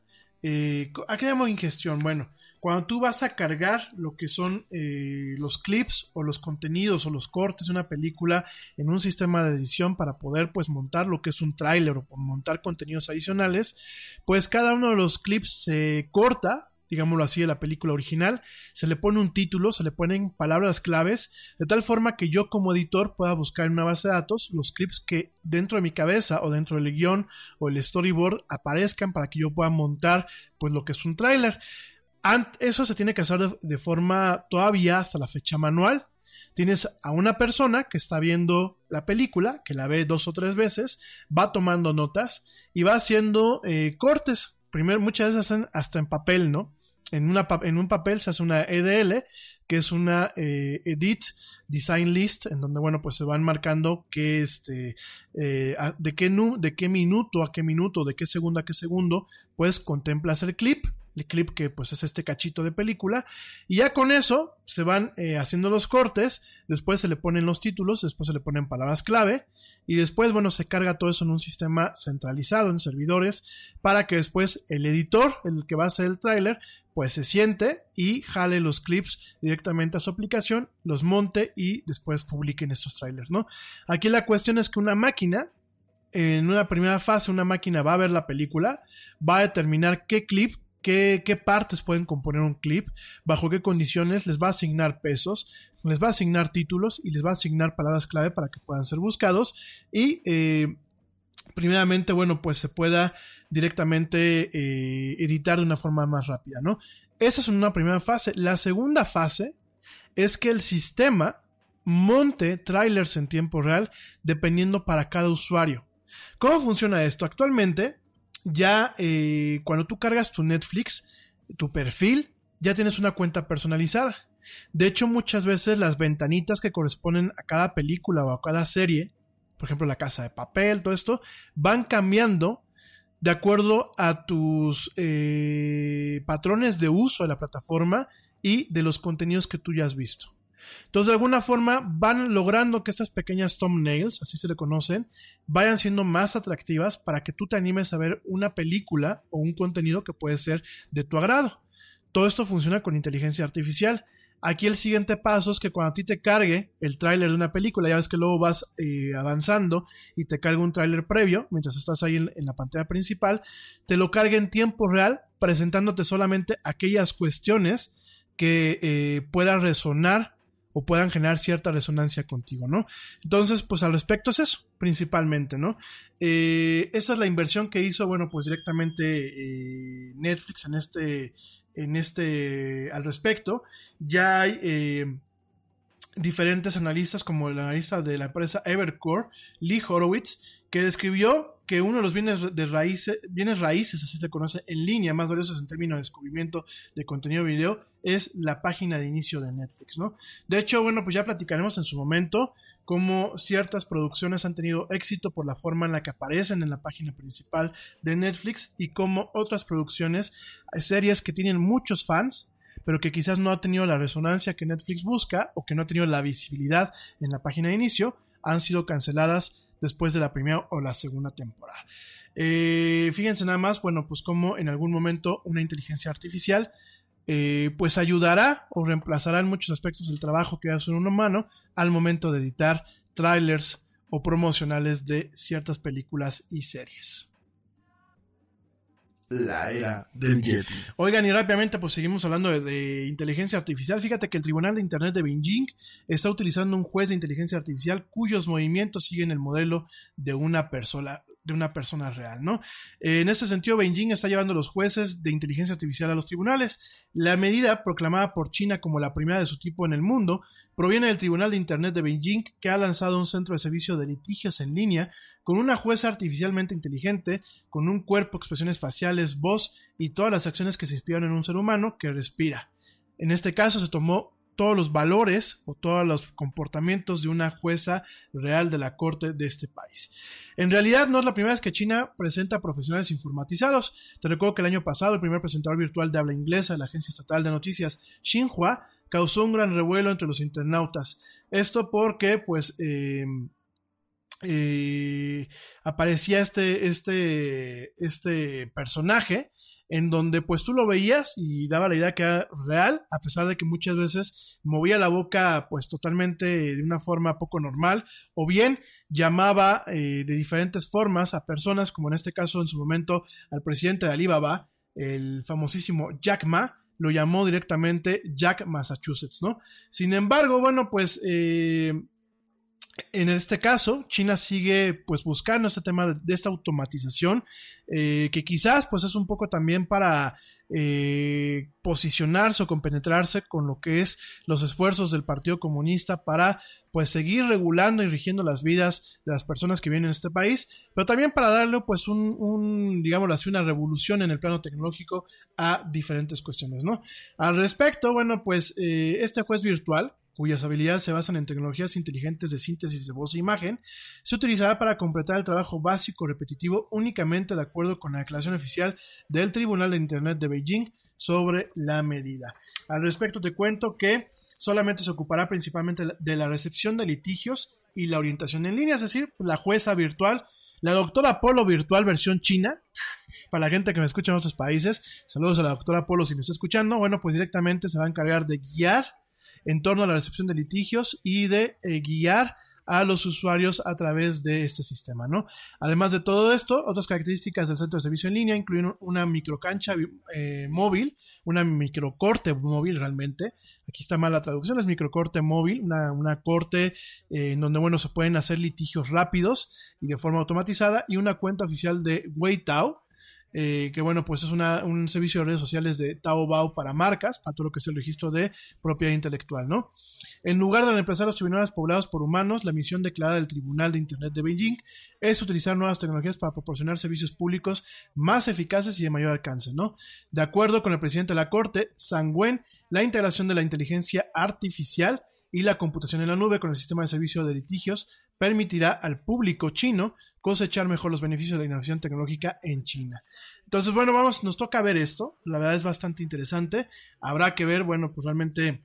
¿A qué llamo ingestión? Bueno, cuando tú vas a cargar lo que son eh, los clips o los contenidos o los cortes de una película en un sistema de edición para poder pues montar lo que es un tráiler o montar contenidos adicionales, pues cada uno de los clips se corta digámoslo así, de la película original, se le pone un título, se le ponen palabras claves, de tal forma que yo como editor pueda buscar en una base de datos los clips que dentro de mi cabeza o dentro del guion o el storyboard aparezcan para que yo pueda montar pues lo que es un tráiler. Eso se tiene que hacer de, forma todavía hasta la fecha manual. Tienes a una persona que está viendo la película, que la ve dos o tres veces, va tomando notas y va haciendo eh, cortes. Primero, muchas veces hacen hasta en papel, ¿no? En, una, en, un papel se hace una EDL, que es una eh, Edit Design List, en donde, bueno, pues se van marcando qué, este, eh, de, qué de qué minuto a qué minuto, de qué segundo a qué segundo, pues contemplas el clip, el clip que pues es este cachito de película, y ya con eso se van eh, haciendo los cortes, después se le ponen los títulos, después se le ponen palabras clave, y después, bueno, se carga todo eso en un sistema centralizado, en servidores, para que después el editor, el que va a hacer el tráiler, pues se siente y jale los clips directamente a su aplicación, los monte y después publiquen estos trailers, ¿no? Aquí la cuestión es que una máquina, en una primera fase, una máquina va a ver la película, va a determinar qué clip, qué, partes pueden componer un clip, bajo qué condiciones, les va a asignar pesos, les va a asignar títulos y les va a asignar palabras clave para que puedan ser buscados y eh, primeramente, bueno, pues se pueda directamente eh, editar de una forma más rápida, ¿no? Esa es una primera fase. La segunda fase es que el sistema monte trailers en tiempo real dependiendo para cada usuario. ¿Cómo funciona esto? Actualmente, ya eh, cuando tú cargas tu Netflix, tu perfil, ya tienes una cuenta personalizada. De hecho, muchas veces las ventanitas que corresponden a cada película o a cada serie, por ejemplo, la casa de papel, todo esto, van cambiando de acuerdo a tus eh, patrones de uso de la plataforma y de los contenidos que tú ya has visto. Entonces, de alguna forma, van logrando que estas pequeñas thumbnails, así se le conocen, vayan siendo más atractivas para que tú te animes a ver una película o un contenido que puede ser de tu agrado. Todo esto funciona con inteligencia artificial. Aquí el siguiente paso es que cuando a ti te cargue el tráiler de una película, ya ves que luego vas eh, avanzando y te carga un tráiler previo, mientras estás ahí en, la pantalla principal, te lo carga en tiempo real, presentándote solamente aquellas cuestiones que eh, puedan resonar o puedan generar cierta resonancia contigo, ¿no? Entonces, pues al respecto es eso, principalmente, ¿no? Eh, esa es la inversión que hizo, bueno, pues directamente eh, Netflix en este, en este, al respecto. Ya hay eh, diferentes analistas, como el analista de la empresa Evercore, Lee Horowitz, que describió que uno de los bienes de raíces, bienes raíces, así se conoce, en línea, más valiosos en términos de descubrimiento de contenido video, es la página de inicio de Netflix, ¿no? De hecho, bueno, pues ya platicaremos en su momento cómo ciertas producciones han tenido éxito por la forma en la que aparecen en la página principal de Netflix y cómo otras producciones, series que tienen muchos fans, pero que quizás no ha tenido la resonancia que Netflix busca o que no ha tenido la visibilidad en la página de inicio, han sido canceladas después de la primera o la segunda temporada. Eh, fíjense nada más, bueno, pues como en algún momento una inteligencia artificial eh, pues ayudará o reemplazará en muchos aspectos el trabajo que hace un humano al momento de editar trailers o promocionales de ciertas películas y series
la era del Yeti.
Oigan, y rápidamente, pues seguimos hablando de, de, inteligencia artificial. Fíjate que el Tribunal de Internet de Beijing está utilizando un juez de inteligencia artificial cuyos movimientos siguen el modelo de una persona. de una persona real, ¿no? En este sentido, Beijing está llevando a los jueces de inteligencia artificial a los tribunales. La medida, proclamada por China como la primera de su tipo en el mundo, proviene del Tribunal de Internet de Beijing, que ha lanzado un centro de servicio de litigios en línea con una jueza artificialmente inteligente, con un cuerpo, expresiones faciales, voz y todas las acciones que se inspiran en un ser humano que respira. En este caso se tomó todos los valores o todos los comportamientos de una jueza real de la corte de este país. En realidad no es la primera vez que China presenta profesionales informatizados. Te recuerdo que el año pasado el primer presentador virtual de habla inglesa de la agencia estatal de noticias Xinhua causó un gran revuelo entre los internautas. Esto porque pues eh, eh, aparecía este, este, este personaje en donde pues tú lo veías y daba la idea que era real, a pesar de que muchas veces movía la boca pues totalmente de una forma poco normal, o bien llamaba eh, de diferentes formas a personas, como en este caso en su momento al presidente de Alibaba, el famosísimo Jack Ma, lo llamó directamente Jack Massachusetts, ¿no? Sin embargo, bueno, pues eh, en este caso, China sigue pues buscando este tema de, esta automatización, eh, que quizás pues es un poco también para eh, posicionarse o compenetrarse con lo que es los esfuerzos del Partido Comunista para pues seguir regulando y rigiendo las vidas de las personas que vienen a este país, pero también para darle pues un digámoslo así, una revolución en el plano tecnológico a diferentes cuestiones, ¿no? Al respecto, bueno, pues eh, este juez virtual, cuyas habilidades se basan en tecnologías inteligentes de síntesis de voz e imagen, se utilizará para completar el trabajo básico repetitivo únicamente de acuerdo con la declaración oficial del Tribunal de Internet de Beijing sobre la medida. Al respecto te cuento que solamente se ocupará principalmente de la recepción de litigios y la orientación en línea, es decir, la jueza virtual, la doctora Polo virtual versión china, para la gente que me escucha en otros países, saludos a la doctora Polo si me está escuchando, bueno, pues directamente se va a encargar de guiar en torno a la recepción de litigios y de eh, guiar a los usuarios a través de este sistema, ¿no? Además de todo esto, otras características del centro de servicio en línea incluyen una microcancha eh, móvil, una microcorte móvil realmente. Aquí está mal la traducción, es microcorte móvil, una, una corte eh, en donde, bueno, se pueden hacer litigios rápidos y de forma automatizada y una cuenta oficial de Weitao, eh, que bueno, pues es un servicio de redes sociales de Taobao para marcas, para todo lo que es el registro de propiedad intelectual, ¿no? En lugar de reemplazar los tribunales poblados por humanos, la misión declarada del Tribunal de Internet de Beijing es utilizar nuevas tecnologías para proporcionar servicios públicos más eficaces y de mayor alcance, ¿no? De acuerdo con el presidente de la Corte, Sang Wen, la integración de la inteligencia artificial y la computación en la nube con el sistema de servicio de litigios permitirá al público chino cosechar mejor los beneficios de la innovación tecnológica en China. Entonces, bueno, vamos, nos toca ver esto. La verdad es bastante interesante. Habrá que ver, bueno, pues realmente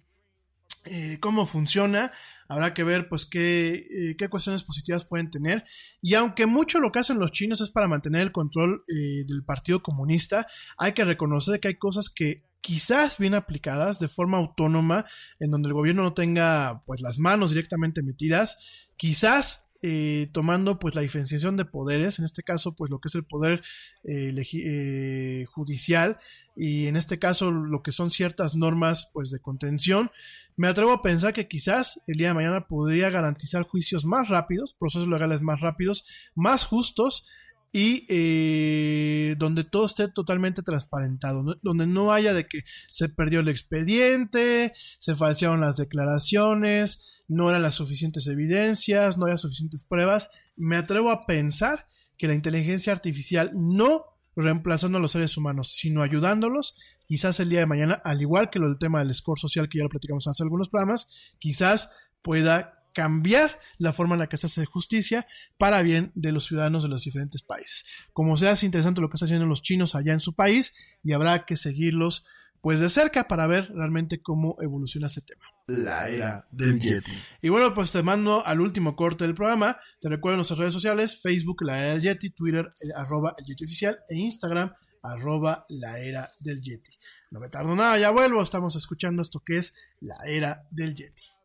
eh, cómo funciona. Habrá que ver, pues, qué, eh, qué, cuestiones positivas pueden tener. Y aunque mucho lo que hacen los chinos es para mantener el control eh, del Partido Comunista, hay que reconocer que hay cosas que quizás bien aplicadas de forma autónoma, en donde el gobierno no tenga, pues, las manos directamente metidas, quizás eh, tomando pues la diferenciación de poderes, en este caso pues lo que es el poder eh, eh, judicial y en este caso lo que son ciertas normas pues de contención, me atrevo a pensar que quizás el día de mañana podría garantizar juicios más rápidos, procesos legales más rápidos, más justos y eh, donde todo esté totalmente transparentado, donde no haya de que se perdió el expediente, se falsearon las declaraciones, no eran las suficientes evidencias, no había suficientes pruebas. Me atrevo a pensar que la inteligencia artificial no reemplazando a los seres humanos, sino ayudándolos, quizás el día de mañana, al igual que lo del tema del score social que ya lo platicamos hace algunos programas, quizás pueda cambiar la forma en la que se hace justicia para bien de los ciudadanos de los diferentes países. Como sea, es interesante lo que están haciendo los chinos allá en su país y habrá que seguirlos pues de cerca para ver realmente cómo evoluciona ese tema.
La era del Yeti.
Y bueno, pues te mando al último corte del programa. Te recuerdo en nuestras redes sociales, Facebook, la era del Yeti, Twitter, arroba el Yeti oficial e Instagram, arroba la era del Yeti. No me tardo nada, ya vuelvo. Estamos escuchando esto que es la era del Yeti.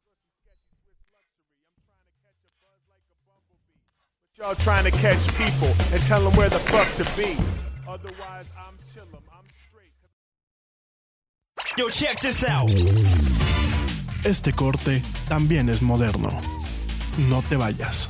Y'all trying to catch people and tell them where the fuck to be. Otherwise, I'm chillin', I'm straight.
Yo, check this out.
Este corte también es moderno. No te vayas.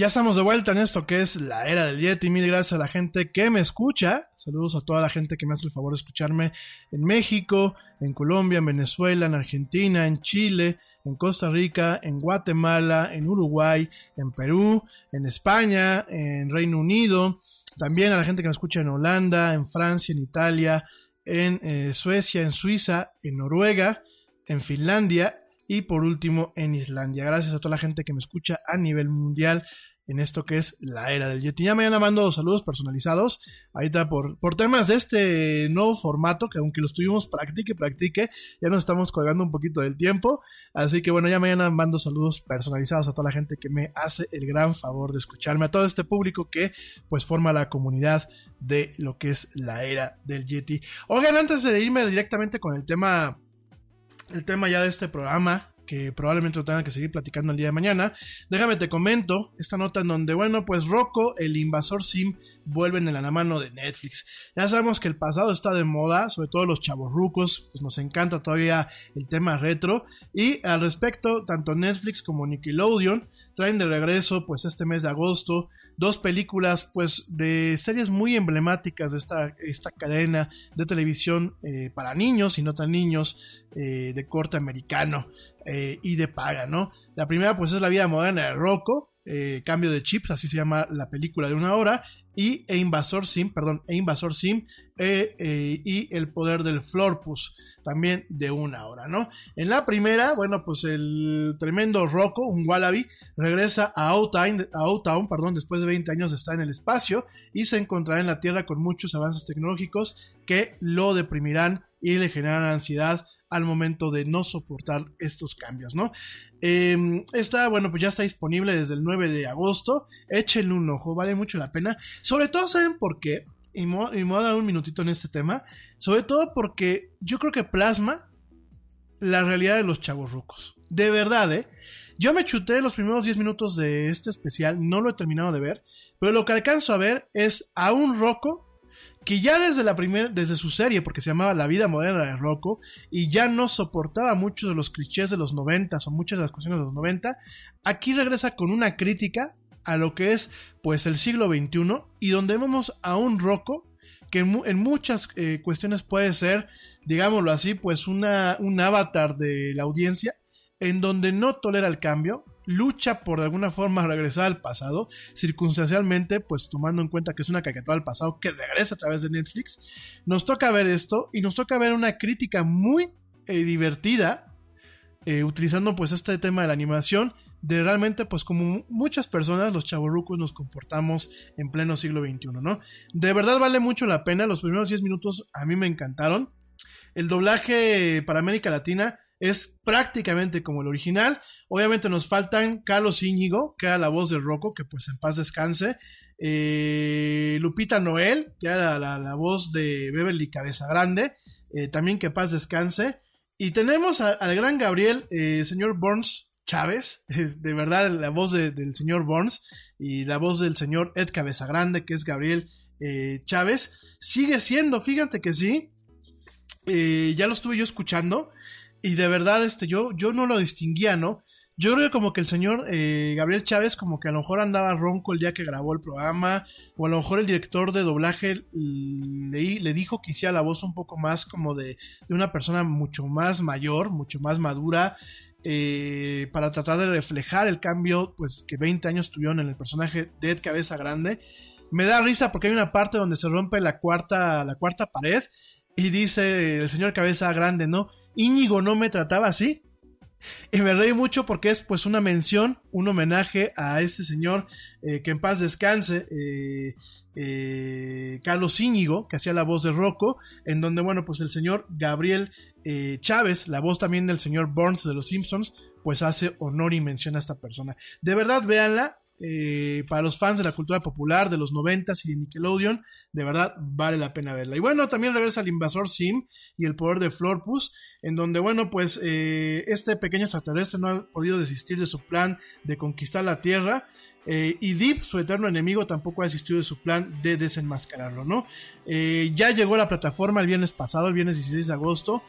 Ya estamos de vuelta en esto que es la era del Yeti. Mil gracias a la gente que me escucha. Saludos a toda la gente que me hace el favor de escucharme en México, en Colombia, en Venezuela, en Argentina, en Chile, en Costa Rica, en Guatemala, en Uruguay, en Perú, en España, en Reino Unido. También a la gente que me escucha en Holanda, en Francia, en Italia, en eh, Suecia, en Suiza, en Noruega, en Finlandia y por último en Islandia. Gracias a toda la gente que me escucha a nivel mundial en esto que es la era del Yeti. Ya mañana mando saludos personalizados. Ahorita por, por temas de este nuevo formato, que aunque lo estuvimos practique, practique, ya nos estamos colgando un poquito del tiempo. Así que bueno, ya mañana mando saludos personalizados a toda la gente que me hace el gran favor de escucharme, a todo este público que pues forma la comunidad de lo que es la era del Yeti. Oigan, antes de irme directamente con el tema el tema ya de este programa, que probablemente lo tengan que seguir platicando el día de mañana. Déjame te comento esta nota en donde, bueno, pues Rocco, el invasor Sim, vuelven en la mano de Netflix. Ya sabemos que el pasado está de moda, sobre todo los chavos rucos, pues nos encanta todavía el tema retro. Y al respecto, tanto Netflix como Nickelodeon traen de regreso, pues este mes de agosto, dos películas, pues de series muy emblemáticas de esta, esta cadena de televisión eh, para niños y no tan niños eh, de corte americano eh, y de paga, ¿no? La primera, pues es La vida moderna de Rocco. Eh, cambio de chips, así se llama la película de una hora, y E Invasor Sim, perdón, E Invasor Sim eh, eh, y El Poder del Florpus, también de una hora, ¿no? En la primera, bueno, pues el tremendo Rocco, un Wallaby, regresa a Outtown, a Outtown perdón, después de 20 años de estar en el espacio y se encontrará en la Tierra con muchos avances tecnológicos que lo deprimirán y le generarán ansiedad al momento de no soportar estos cambios, ¿no? Eh, esta, bueno, pues ya está disponible desde el 9 de agosto. Échenle un ojo, vale mucho la pena. Sobre todo, ¿saben por qué? Y me, voy a dar un minutito en este tema. Sobre todo porque yo creo que plasma la realidad de los chavos rucos. De verdad, ¿eh? Yo me chuté los primeros 10 minutos de este especial, no lo he terminado de ver, pero lo que alcanzo a ver es a un roco que ya desde la primera, desde su serie, porque se llamaba La vida moderna de Rocco, y ya no soportaba muchos de los clichés de los 90 o muchas de las cuestiones de los 90, aquí regresa con una crítica a lo que es pues el siglo XXI y donde vemos a un Rocco que en, muchas eh, cuestiones puede ser, digámoslo así, pues una, un avatar de la audiencia en donde no tolera el cambio, lucha por de alguna forma regresar al pasado, circunstancialmente, pues tomando en cuenta que es una caricatura al pasado que regresa a través de Netflix, nos toca ver esto y nos toca ver una crítica muy eh, divertida, eh, utilizando pues este tema de la animación, de realmente pues como muchas personas los chavorrucos nos comportamos en pleno siglo XXI, ¿no? De verdad vale mucho la pena, los primeros 10 minutos a mí me encantaron. El doblaje para América Latina es prácticamente como el original. Obviamente nos faltan Carlos Íñigo, que era la voz de Rocco, que pues en paz descanse. Eh, Lupita Noel, que era la, voz de Beverly Cabeza Grande, eh, también que paz descanse. Y tenemos al gran Gabriel, eh, señor Burns Chávez, es de verdad la voz del señor Burns y la voz del señor Ed Cabeza Grande, que es Gabriel Chávez. Sigue siendo, fíjate que sí. ya lo estuve yo escuchando y de verdad, este, yo, yo no lo distinguía, ¿no? Yo creo que como que el señor eh, Gabriel Chávez como que a lo mejor andaba ronco el día que grabó el programa, o a lo mejor el director de doblaje le, le dijo que hiciera la voz un poco más como de, de una persona mucho más mayor, mucho más madura, eh, para tratar de reflejar el cambio pues que 20 años tuvieron en el personaje de Cabeza Grande. Me da risa porque hay una parte donde se rompe la cuarta, la cuarta pared y dice el señor Cabeza Grande, ¿no? Íñigo no me trataba así. Y me reí mucho porque es pues una mención, un homenaje a este señor eh, que en paz descanse, eh, eh, Carlos Íñigo, que hacía la voz de Rocco, en donde, bueno, pues el señor Gabriel Chávez, la voz también del señor Burns de los Simpsons, pues hace honor y mención a esta persona. De verdad, véanla, eh, para los fans de la cultura popular de los noventas y de Nickelodeon, de verdad vale la pena verla. Y bueno, también regresa el invasor Sim y el poder de Florpus, en donde, bueno, pues eh, este pequeño extraterrestre no ha podido desistir de su plan de conquistar la Tierra. Eh, y Deep, su eterno enemigo, tampoco ha desistido de su plan de desenmascararlo, ¿no? ya llegó a la plataforma el viernes pasado, el viernes 16 de agosto.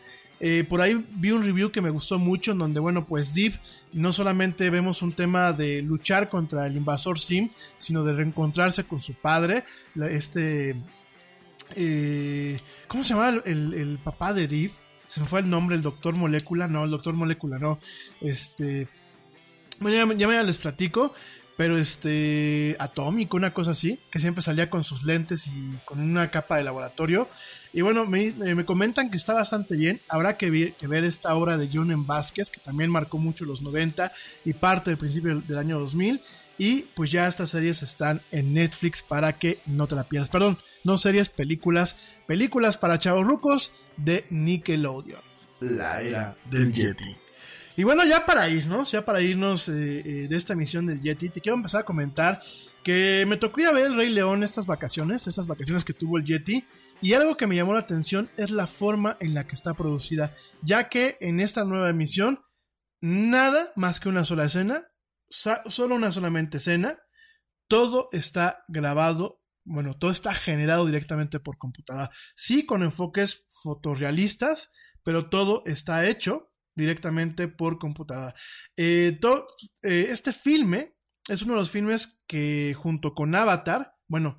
Eh, por ahí vi un review que me gustó mucho, en donde, bueno, pues Div no solamente vemos un tema de luchar contra el invasor Sim, sino de reencontrarse con su padre, este... Eh, ¿Cómo se llama el, papá de Div? Se me fue el nombre, el doctor Molécula, no, el doctor Molécula, no. Este... Bueno, ya, ya les platico pero este atómico, una cosa así, que siempre salía con sus lentes y con una capa de laboratorio. Y bueno, me, me comentan que está bastante bien. Habrá que ver, que ver esta obra de John M. Vázquez, que también marcó mucho los 90 y parte del principio del año 2000. Y pues ya estas series están en Netflix para que no te la pierdas. Perdón, no series, películas. Películas para chavos rucos de Nickelodeon. La era del Yeti. Y bueno, ya para irnos, ya para irnos eh, eh, de esta emisión del Yeti, te quiero empezar a comentar que me tocó ir a ver el Rey León estas vacaciones, estas vacaciones que tuvo el Yeti, y algo que me llamó la atención es la forma en la que está producida, ya que en esta nueva emisión, nada más que una sola escena, solo una solamente escena, todo está grabado, bueno, todo está generado directamente por computadora, sí con enfoques fotorrealistas, pero todo está hecho directamente por computadora. Eh, eh, este filme es uno de los filmes que junto con Avatar, bueno,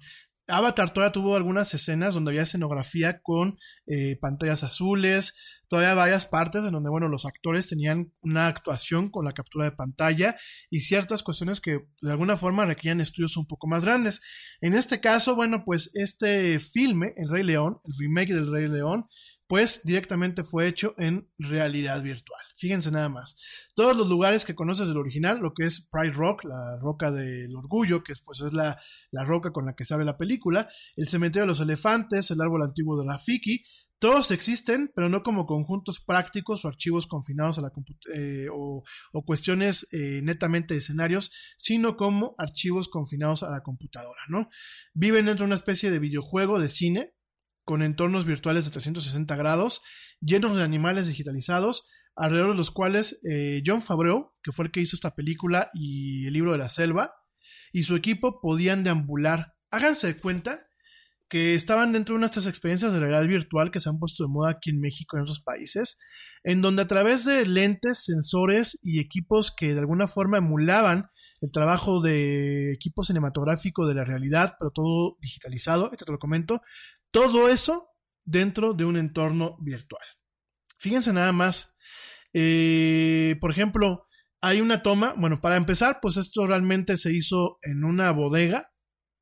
Avatar todavía tuvo algunas escenas donde había escenografía con eh, pantallas azules, todavía varias partes en donde, bueno, los actores tenían una actuación con la captura de pantalla y ciertas cuestiones que de alguna forma requerían estudios un poco más grandes. En este caso, bueno, pues este filme, El Rey León, el remake del Rey León, pues directamente fue hecho en realidad virtual. Fíjense nada más. Todos los lugares que conoces del original, lo que es Pride Rock, la roca del orgullo, que pues es la, la roca con la que se abre la película, el cementerio de los elefantes, el árbol antiguo de la Fiki, todos existen, pero no como conjuntos prácticos o archivos confinados a la eh, o, o, cuestiones eh, netamente de escenarios, sino como archivos confinados a la computadora, ¿no? Viven dentro de una especie de videojuego de cine, con entornos virtuales de 360 grados, llenos de animales digitalizados, alrededor de los cuales eh, John Favreau, que fue el que hizo esta película y el libro de la selva, y su equipo podían deambular. Háganse cuenta que estaban dentro de unas estas experiencias de realidad virtual que se han puesto de moda aquí en México y en otros países, en donde a través de lentes, sensores y equipos que de alguna forma emulaban el trabajo de equipo cinematográfico de la realidad, pero todo digitalizado, esto te lo comento, todo eso dentro de un entorno virtual. Fíjense nada más. Eh, por ejemplo, hay una toma, bueno, para empezar, pues esto realmente se hizo en una bodega,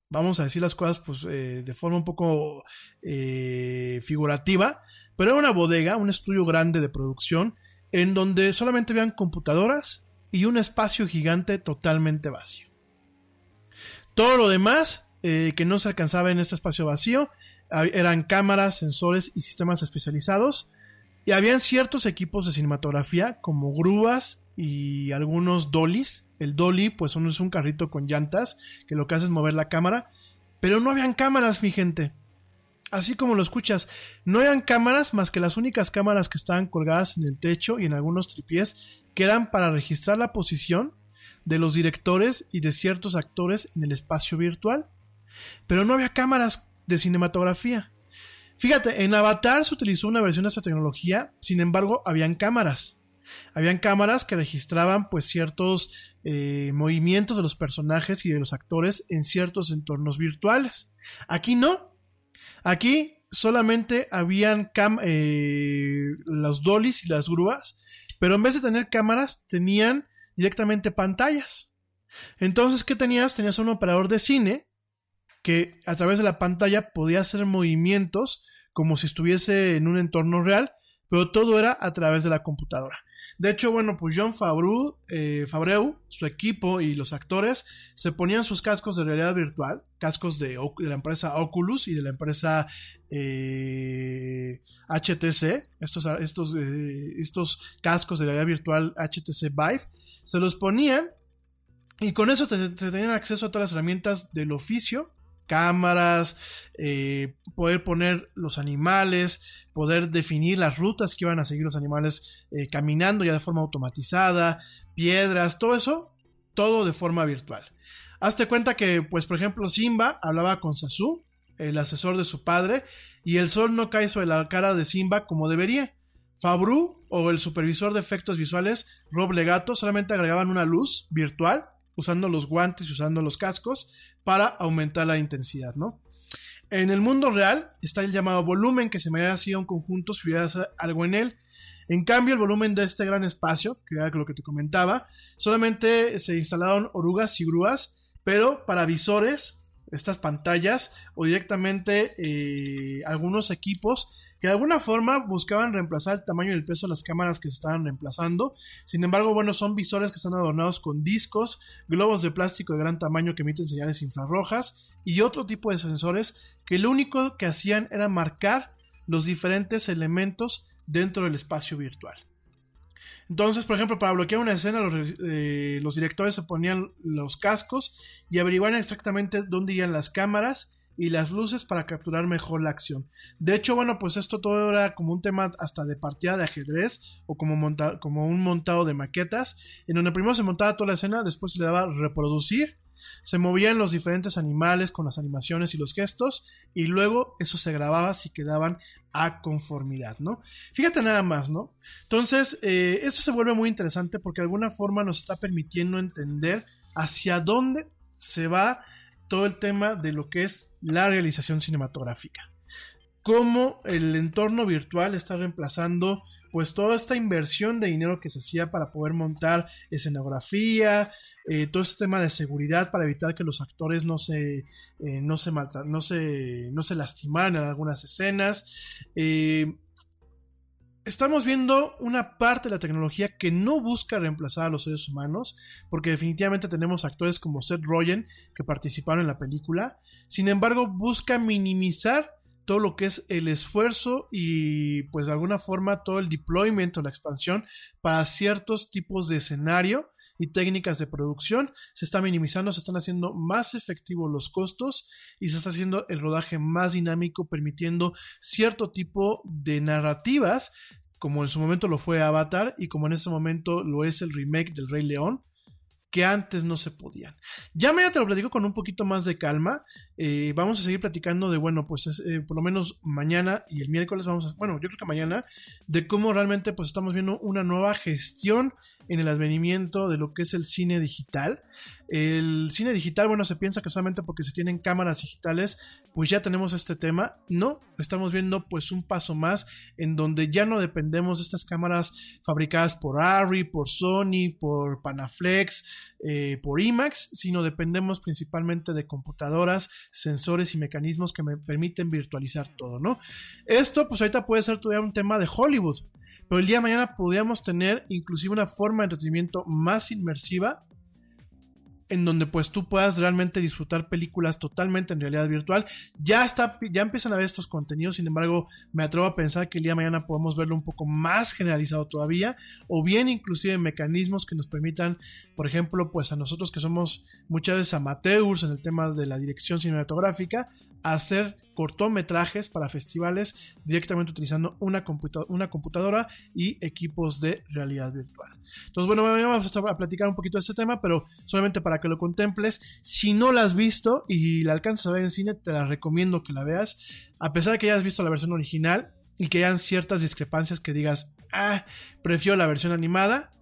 vamos a decir las cosas pues eh, de forma un poco eh, figurativa, pero era una bodega, un estudio grande de producción, en donde solamente habían computadoras y un espacio gigante totalmente vacío. Todo lo demás que no se alcanzaba en este espacio vacío eran cámaras, sensores y sistemas especializados. Y habían ciertos equipos de cinematografía como grúas y algunos dollies. El dolly pues es un carrito con llantas que lo que hace es mover la cámara. Pero no habían cámaras, mi gente. Así como lo escuchas, no habían cámaras más que las únicas cámaras que estaban colgadas en el techo y en algunos tripiés que eran para registrar la posición de los directores y de ciertos actores en el espacio virtual. Pero no había cámaras de cinematografía. Fíjate, en Avatar se utilizó una versión de esta tecnología, sin embargo, habían cámaras. Habían cámaras que registraban pues ciertos eh, movimientos de los personajes y de los actores en ciertos entornos virtuales. Aquí no. Aquí solamente habían eh, los dollies y las grúas, pero en vez de tener cámaras tenían directamente pantallas. Entonces, ¿qué tenías? Tenías un operador de cine que a través de la pantalla podía hacer movimientos como si estuviese en un entorno real, pero todo era a través de la computadora. De hecho, bueno, pues John Favreau, eh, su equipo y los actores se ponían sus cascos de realidad virtual, cascos de, la empresa Oculus y de la empresa HTC, eh, estos, estos, eh, estos cascos de realidad virtual HTC Vive, se los ponían y con eso se tenían acceso a todas las herramientas del oficio cámaras, eh, poder poner los animales, poder definir las rutas que iban a seguir los animales eh, caminando ya de forma automatizada, piedras, todo eso, todo de forma virtual. Hazte cuenta que, pues, por ejemplo, Simba hablaba con Sasu, el asesor de su padre, y el sol no cae sobre la cara de Simba como debería. Fabru o el supervisor de efectos visuales, Rob Legato, solamente agregaban una luz virtual usando los guantes y usando los cascos para aumentar la intensidad, ¿no? En el mundo real está el llamado volumen, que se me hacía un conjunto si hubiera algo en él. En cambio, el volumen de este gran espacio, que era lo que te comentaba, solamente se instalaron orugas y grúas, pero para visores, estas pantallas, o directamente eh, algunos equipos que de alguna forma buscaban reemplazar el tamaño y el peso de las cámaras que se estaban reemplazando. Sin embargo, bueno, son visores que están adornados con discos, globos de plástico de gran tamaño que emiten señales infrarrojas y otro tipo de sensores que lo único que hacían era marcar los diferentes elementos dentro del espacio virtual. Entonces, por ejemplo, para bloquear una escena, los, eh, los directores se ponían los cascos y averiguaban exactamente dónde iban las cámaras y las luces para capturar mejor la acción. De hecho, bueno, pues esto todo era como un tema hasta de partida de ajedrez o como, como un montado de maquetas, en donde primero se montaba toda la escena, después se le daba reproducir, se movían los diferentes animales con las animaciones y los gestos, y luego eso se grababa si quedaban a conformidad, ¿no? Fíjate nada más, ¿no? Entonces, eh, esto se vuelve muy interesante porque de alguna forma nos está permitiendo entender hacia dónde se va todo el tema de lo que es la realización cinematográfica. Cómo el entorno virtual está reemplazando pues toda esta inversión de dinero que se hacía para poder montar escenografía, eh, todo este tema de seguridad para evitar que los actores no se, eh, no se, no se, no se lastimaran en algunas escenas. Eh, estamos viendo una parte de la tecnología que no busca reemplazar a los seres humanos, porque definitivamente tenemos actores como Seth Rogen que participaron en la película, sin embargo busca minimizar todo lo que es el esfuerzo y pues de alguna forma todo el deployment o la expansión para ciertos tipos de escenario y técnicas de producción se está minimizando, se están haciendo más efectivos los costos y se está haciendo el rodaje más dinámico, permitiendo cierto tipo de narrativas como en su momento lo fue Avatar y como en este momento lo es el remake del Rey León, que antes no se podían. Ya mañana te lo platico con un poquito más de calma. Eh, vamos a seguir platicando de, bueno, pues eh, por lo menos mañana y el miércoles vamos a, bueno, yo creo que mañana, de cómo realmente pues estamos viendo una nueva gestión en el advenimiento de lo que es el cine digital. El cine digital, bueno, se piensa que solamente porque se tienen cámaras digitales, pues ya tenemos este tema. No, estamos viendo pues un paso más en donde ya no dependemos de estas cámaras fabricadas por Arri, por Sony, por Panaflex, eh, por IMAX, sino dependemos principalmente de computadoras, sensores y mecanismos que me permiten virtualizar todo, ¿no? Esto pues ahorita puede ser todavía un tema de Hollywood, pero el día de mañana podríamos tener inclusive una forma de entretenimiento más inmersiva en donde pues tú puedas realmente disfrutar películas totalmente en realidad virtual. Ya está, ya empiezan a ver estos contenidos, sin embargo, me atrevo a pensar que el día de mañana podemos verlo un poco más generalizado todavía, o bien inclusive mecanismos que nos permitan, por ejemplo, pues a nosotros que somos muchas veces amateurs en el tema de la dirección cinematográfica, hacer cortometrajes para festivales directamente utilizando una, computadora y equipos de realidad virtual. Entonces, bueno, vamos a platicar un poquito de este tema, pero solamente para que lo contemples. Si no la has visto y la alcanzas a ver en cine, te la recomiendo que la veas. A pesar de que hayas visto la versión original y que hayan ciertas discrepancias que digas, ah, prefiero la versión animada,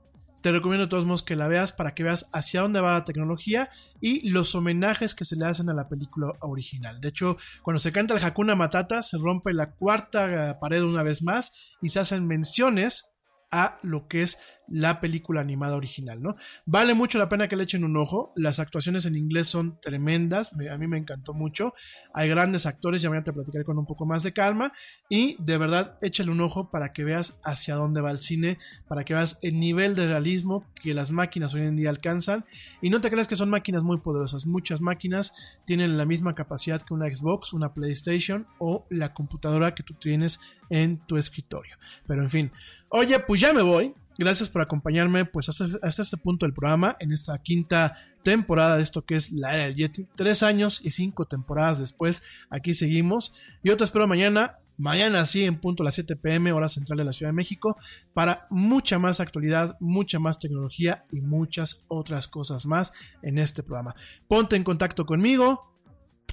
te recomiendo de todos modos que la veas para que veas hacia dónde va la tecnología y los homenajes que se le hacen a la película original. De hecho, cuando se canta el Hakuna Matata, se rompe la cuarta pared una vez más y se hacen menciones a lo que es la película animada original, ¿no? Vale mucho la pena que le echen un ojo. Las actuaciones en inglés son tremendas. a mí me encantó mucho. Hay grandes actores, ya voy a platicar con un poco más de calma. Y de verdad, échale un ojo para que veas hacia dónde va el cine, para que veas el nivel de realismo que las máquinas hoy en día alcanzan. Y no te creas que son máquinas muy poderosas. Muchas máquinas tienen la misma capacidad que una Xbox, una PlayStation o la computadora que tú tienes en tu escritorio. Pero en fin, oye, pues ya me voy. Gracias por acompañarme pues hasta, este punto del programa, en esta quinta temporada de esto que es la era del Yeti. Tres años y cinco temporadas después, aquí seguimos. Yo te espero mañana, mañana sí, en punto a las 7 pm, hora central de la Ciudad de México, para mucha más actualidad, mucha más tecnología y muchas otras cosas más en este programa. Ponte en contacto conmigo,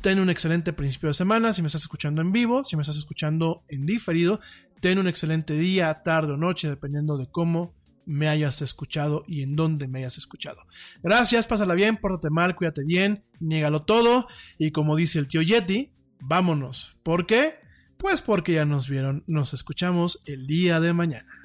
ten un excelente principio de semana, si me estás escuchando en vivo, si me estás escuchando en diferido, ten un excelente día, tarde o noche, dependiendo de cómo me hayas escuchado y en dónde me hayas escuchado. Gracias, pásala bien, pórtate mal, cuídate bien, niégalo todo y como dice el tío Yeti, vámonos. ¿Por qué? Pues porque ya nos vieron, nos escuchamos el día de mañana.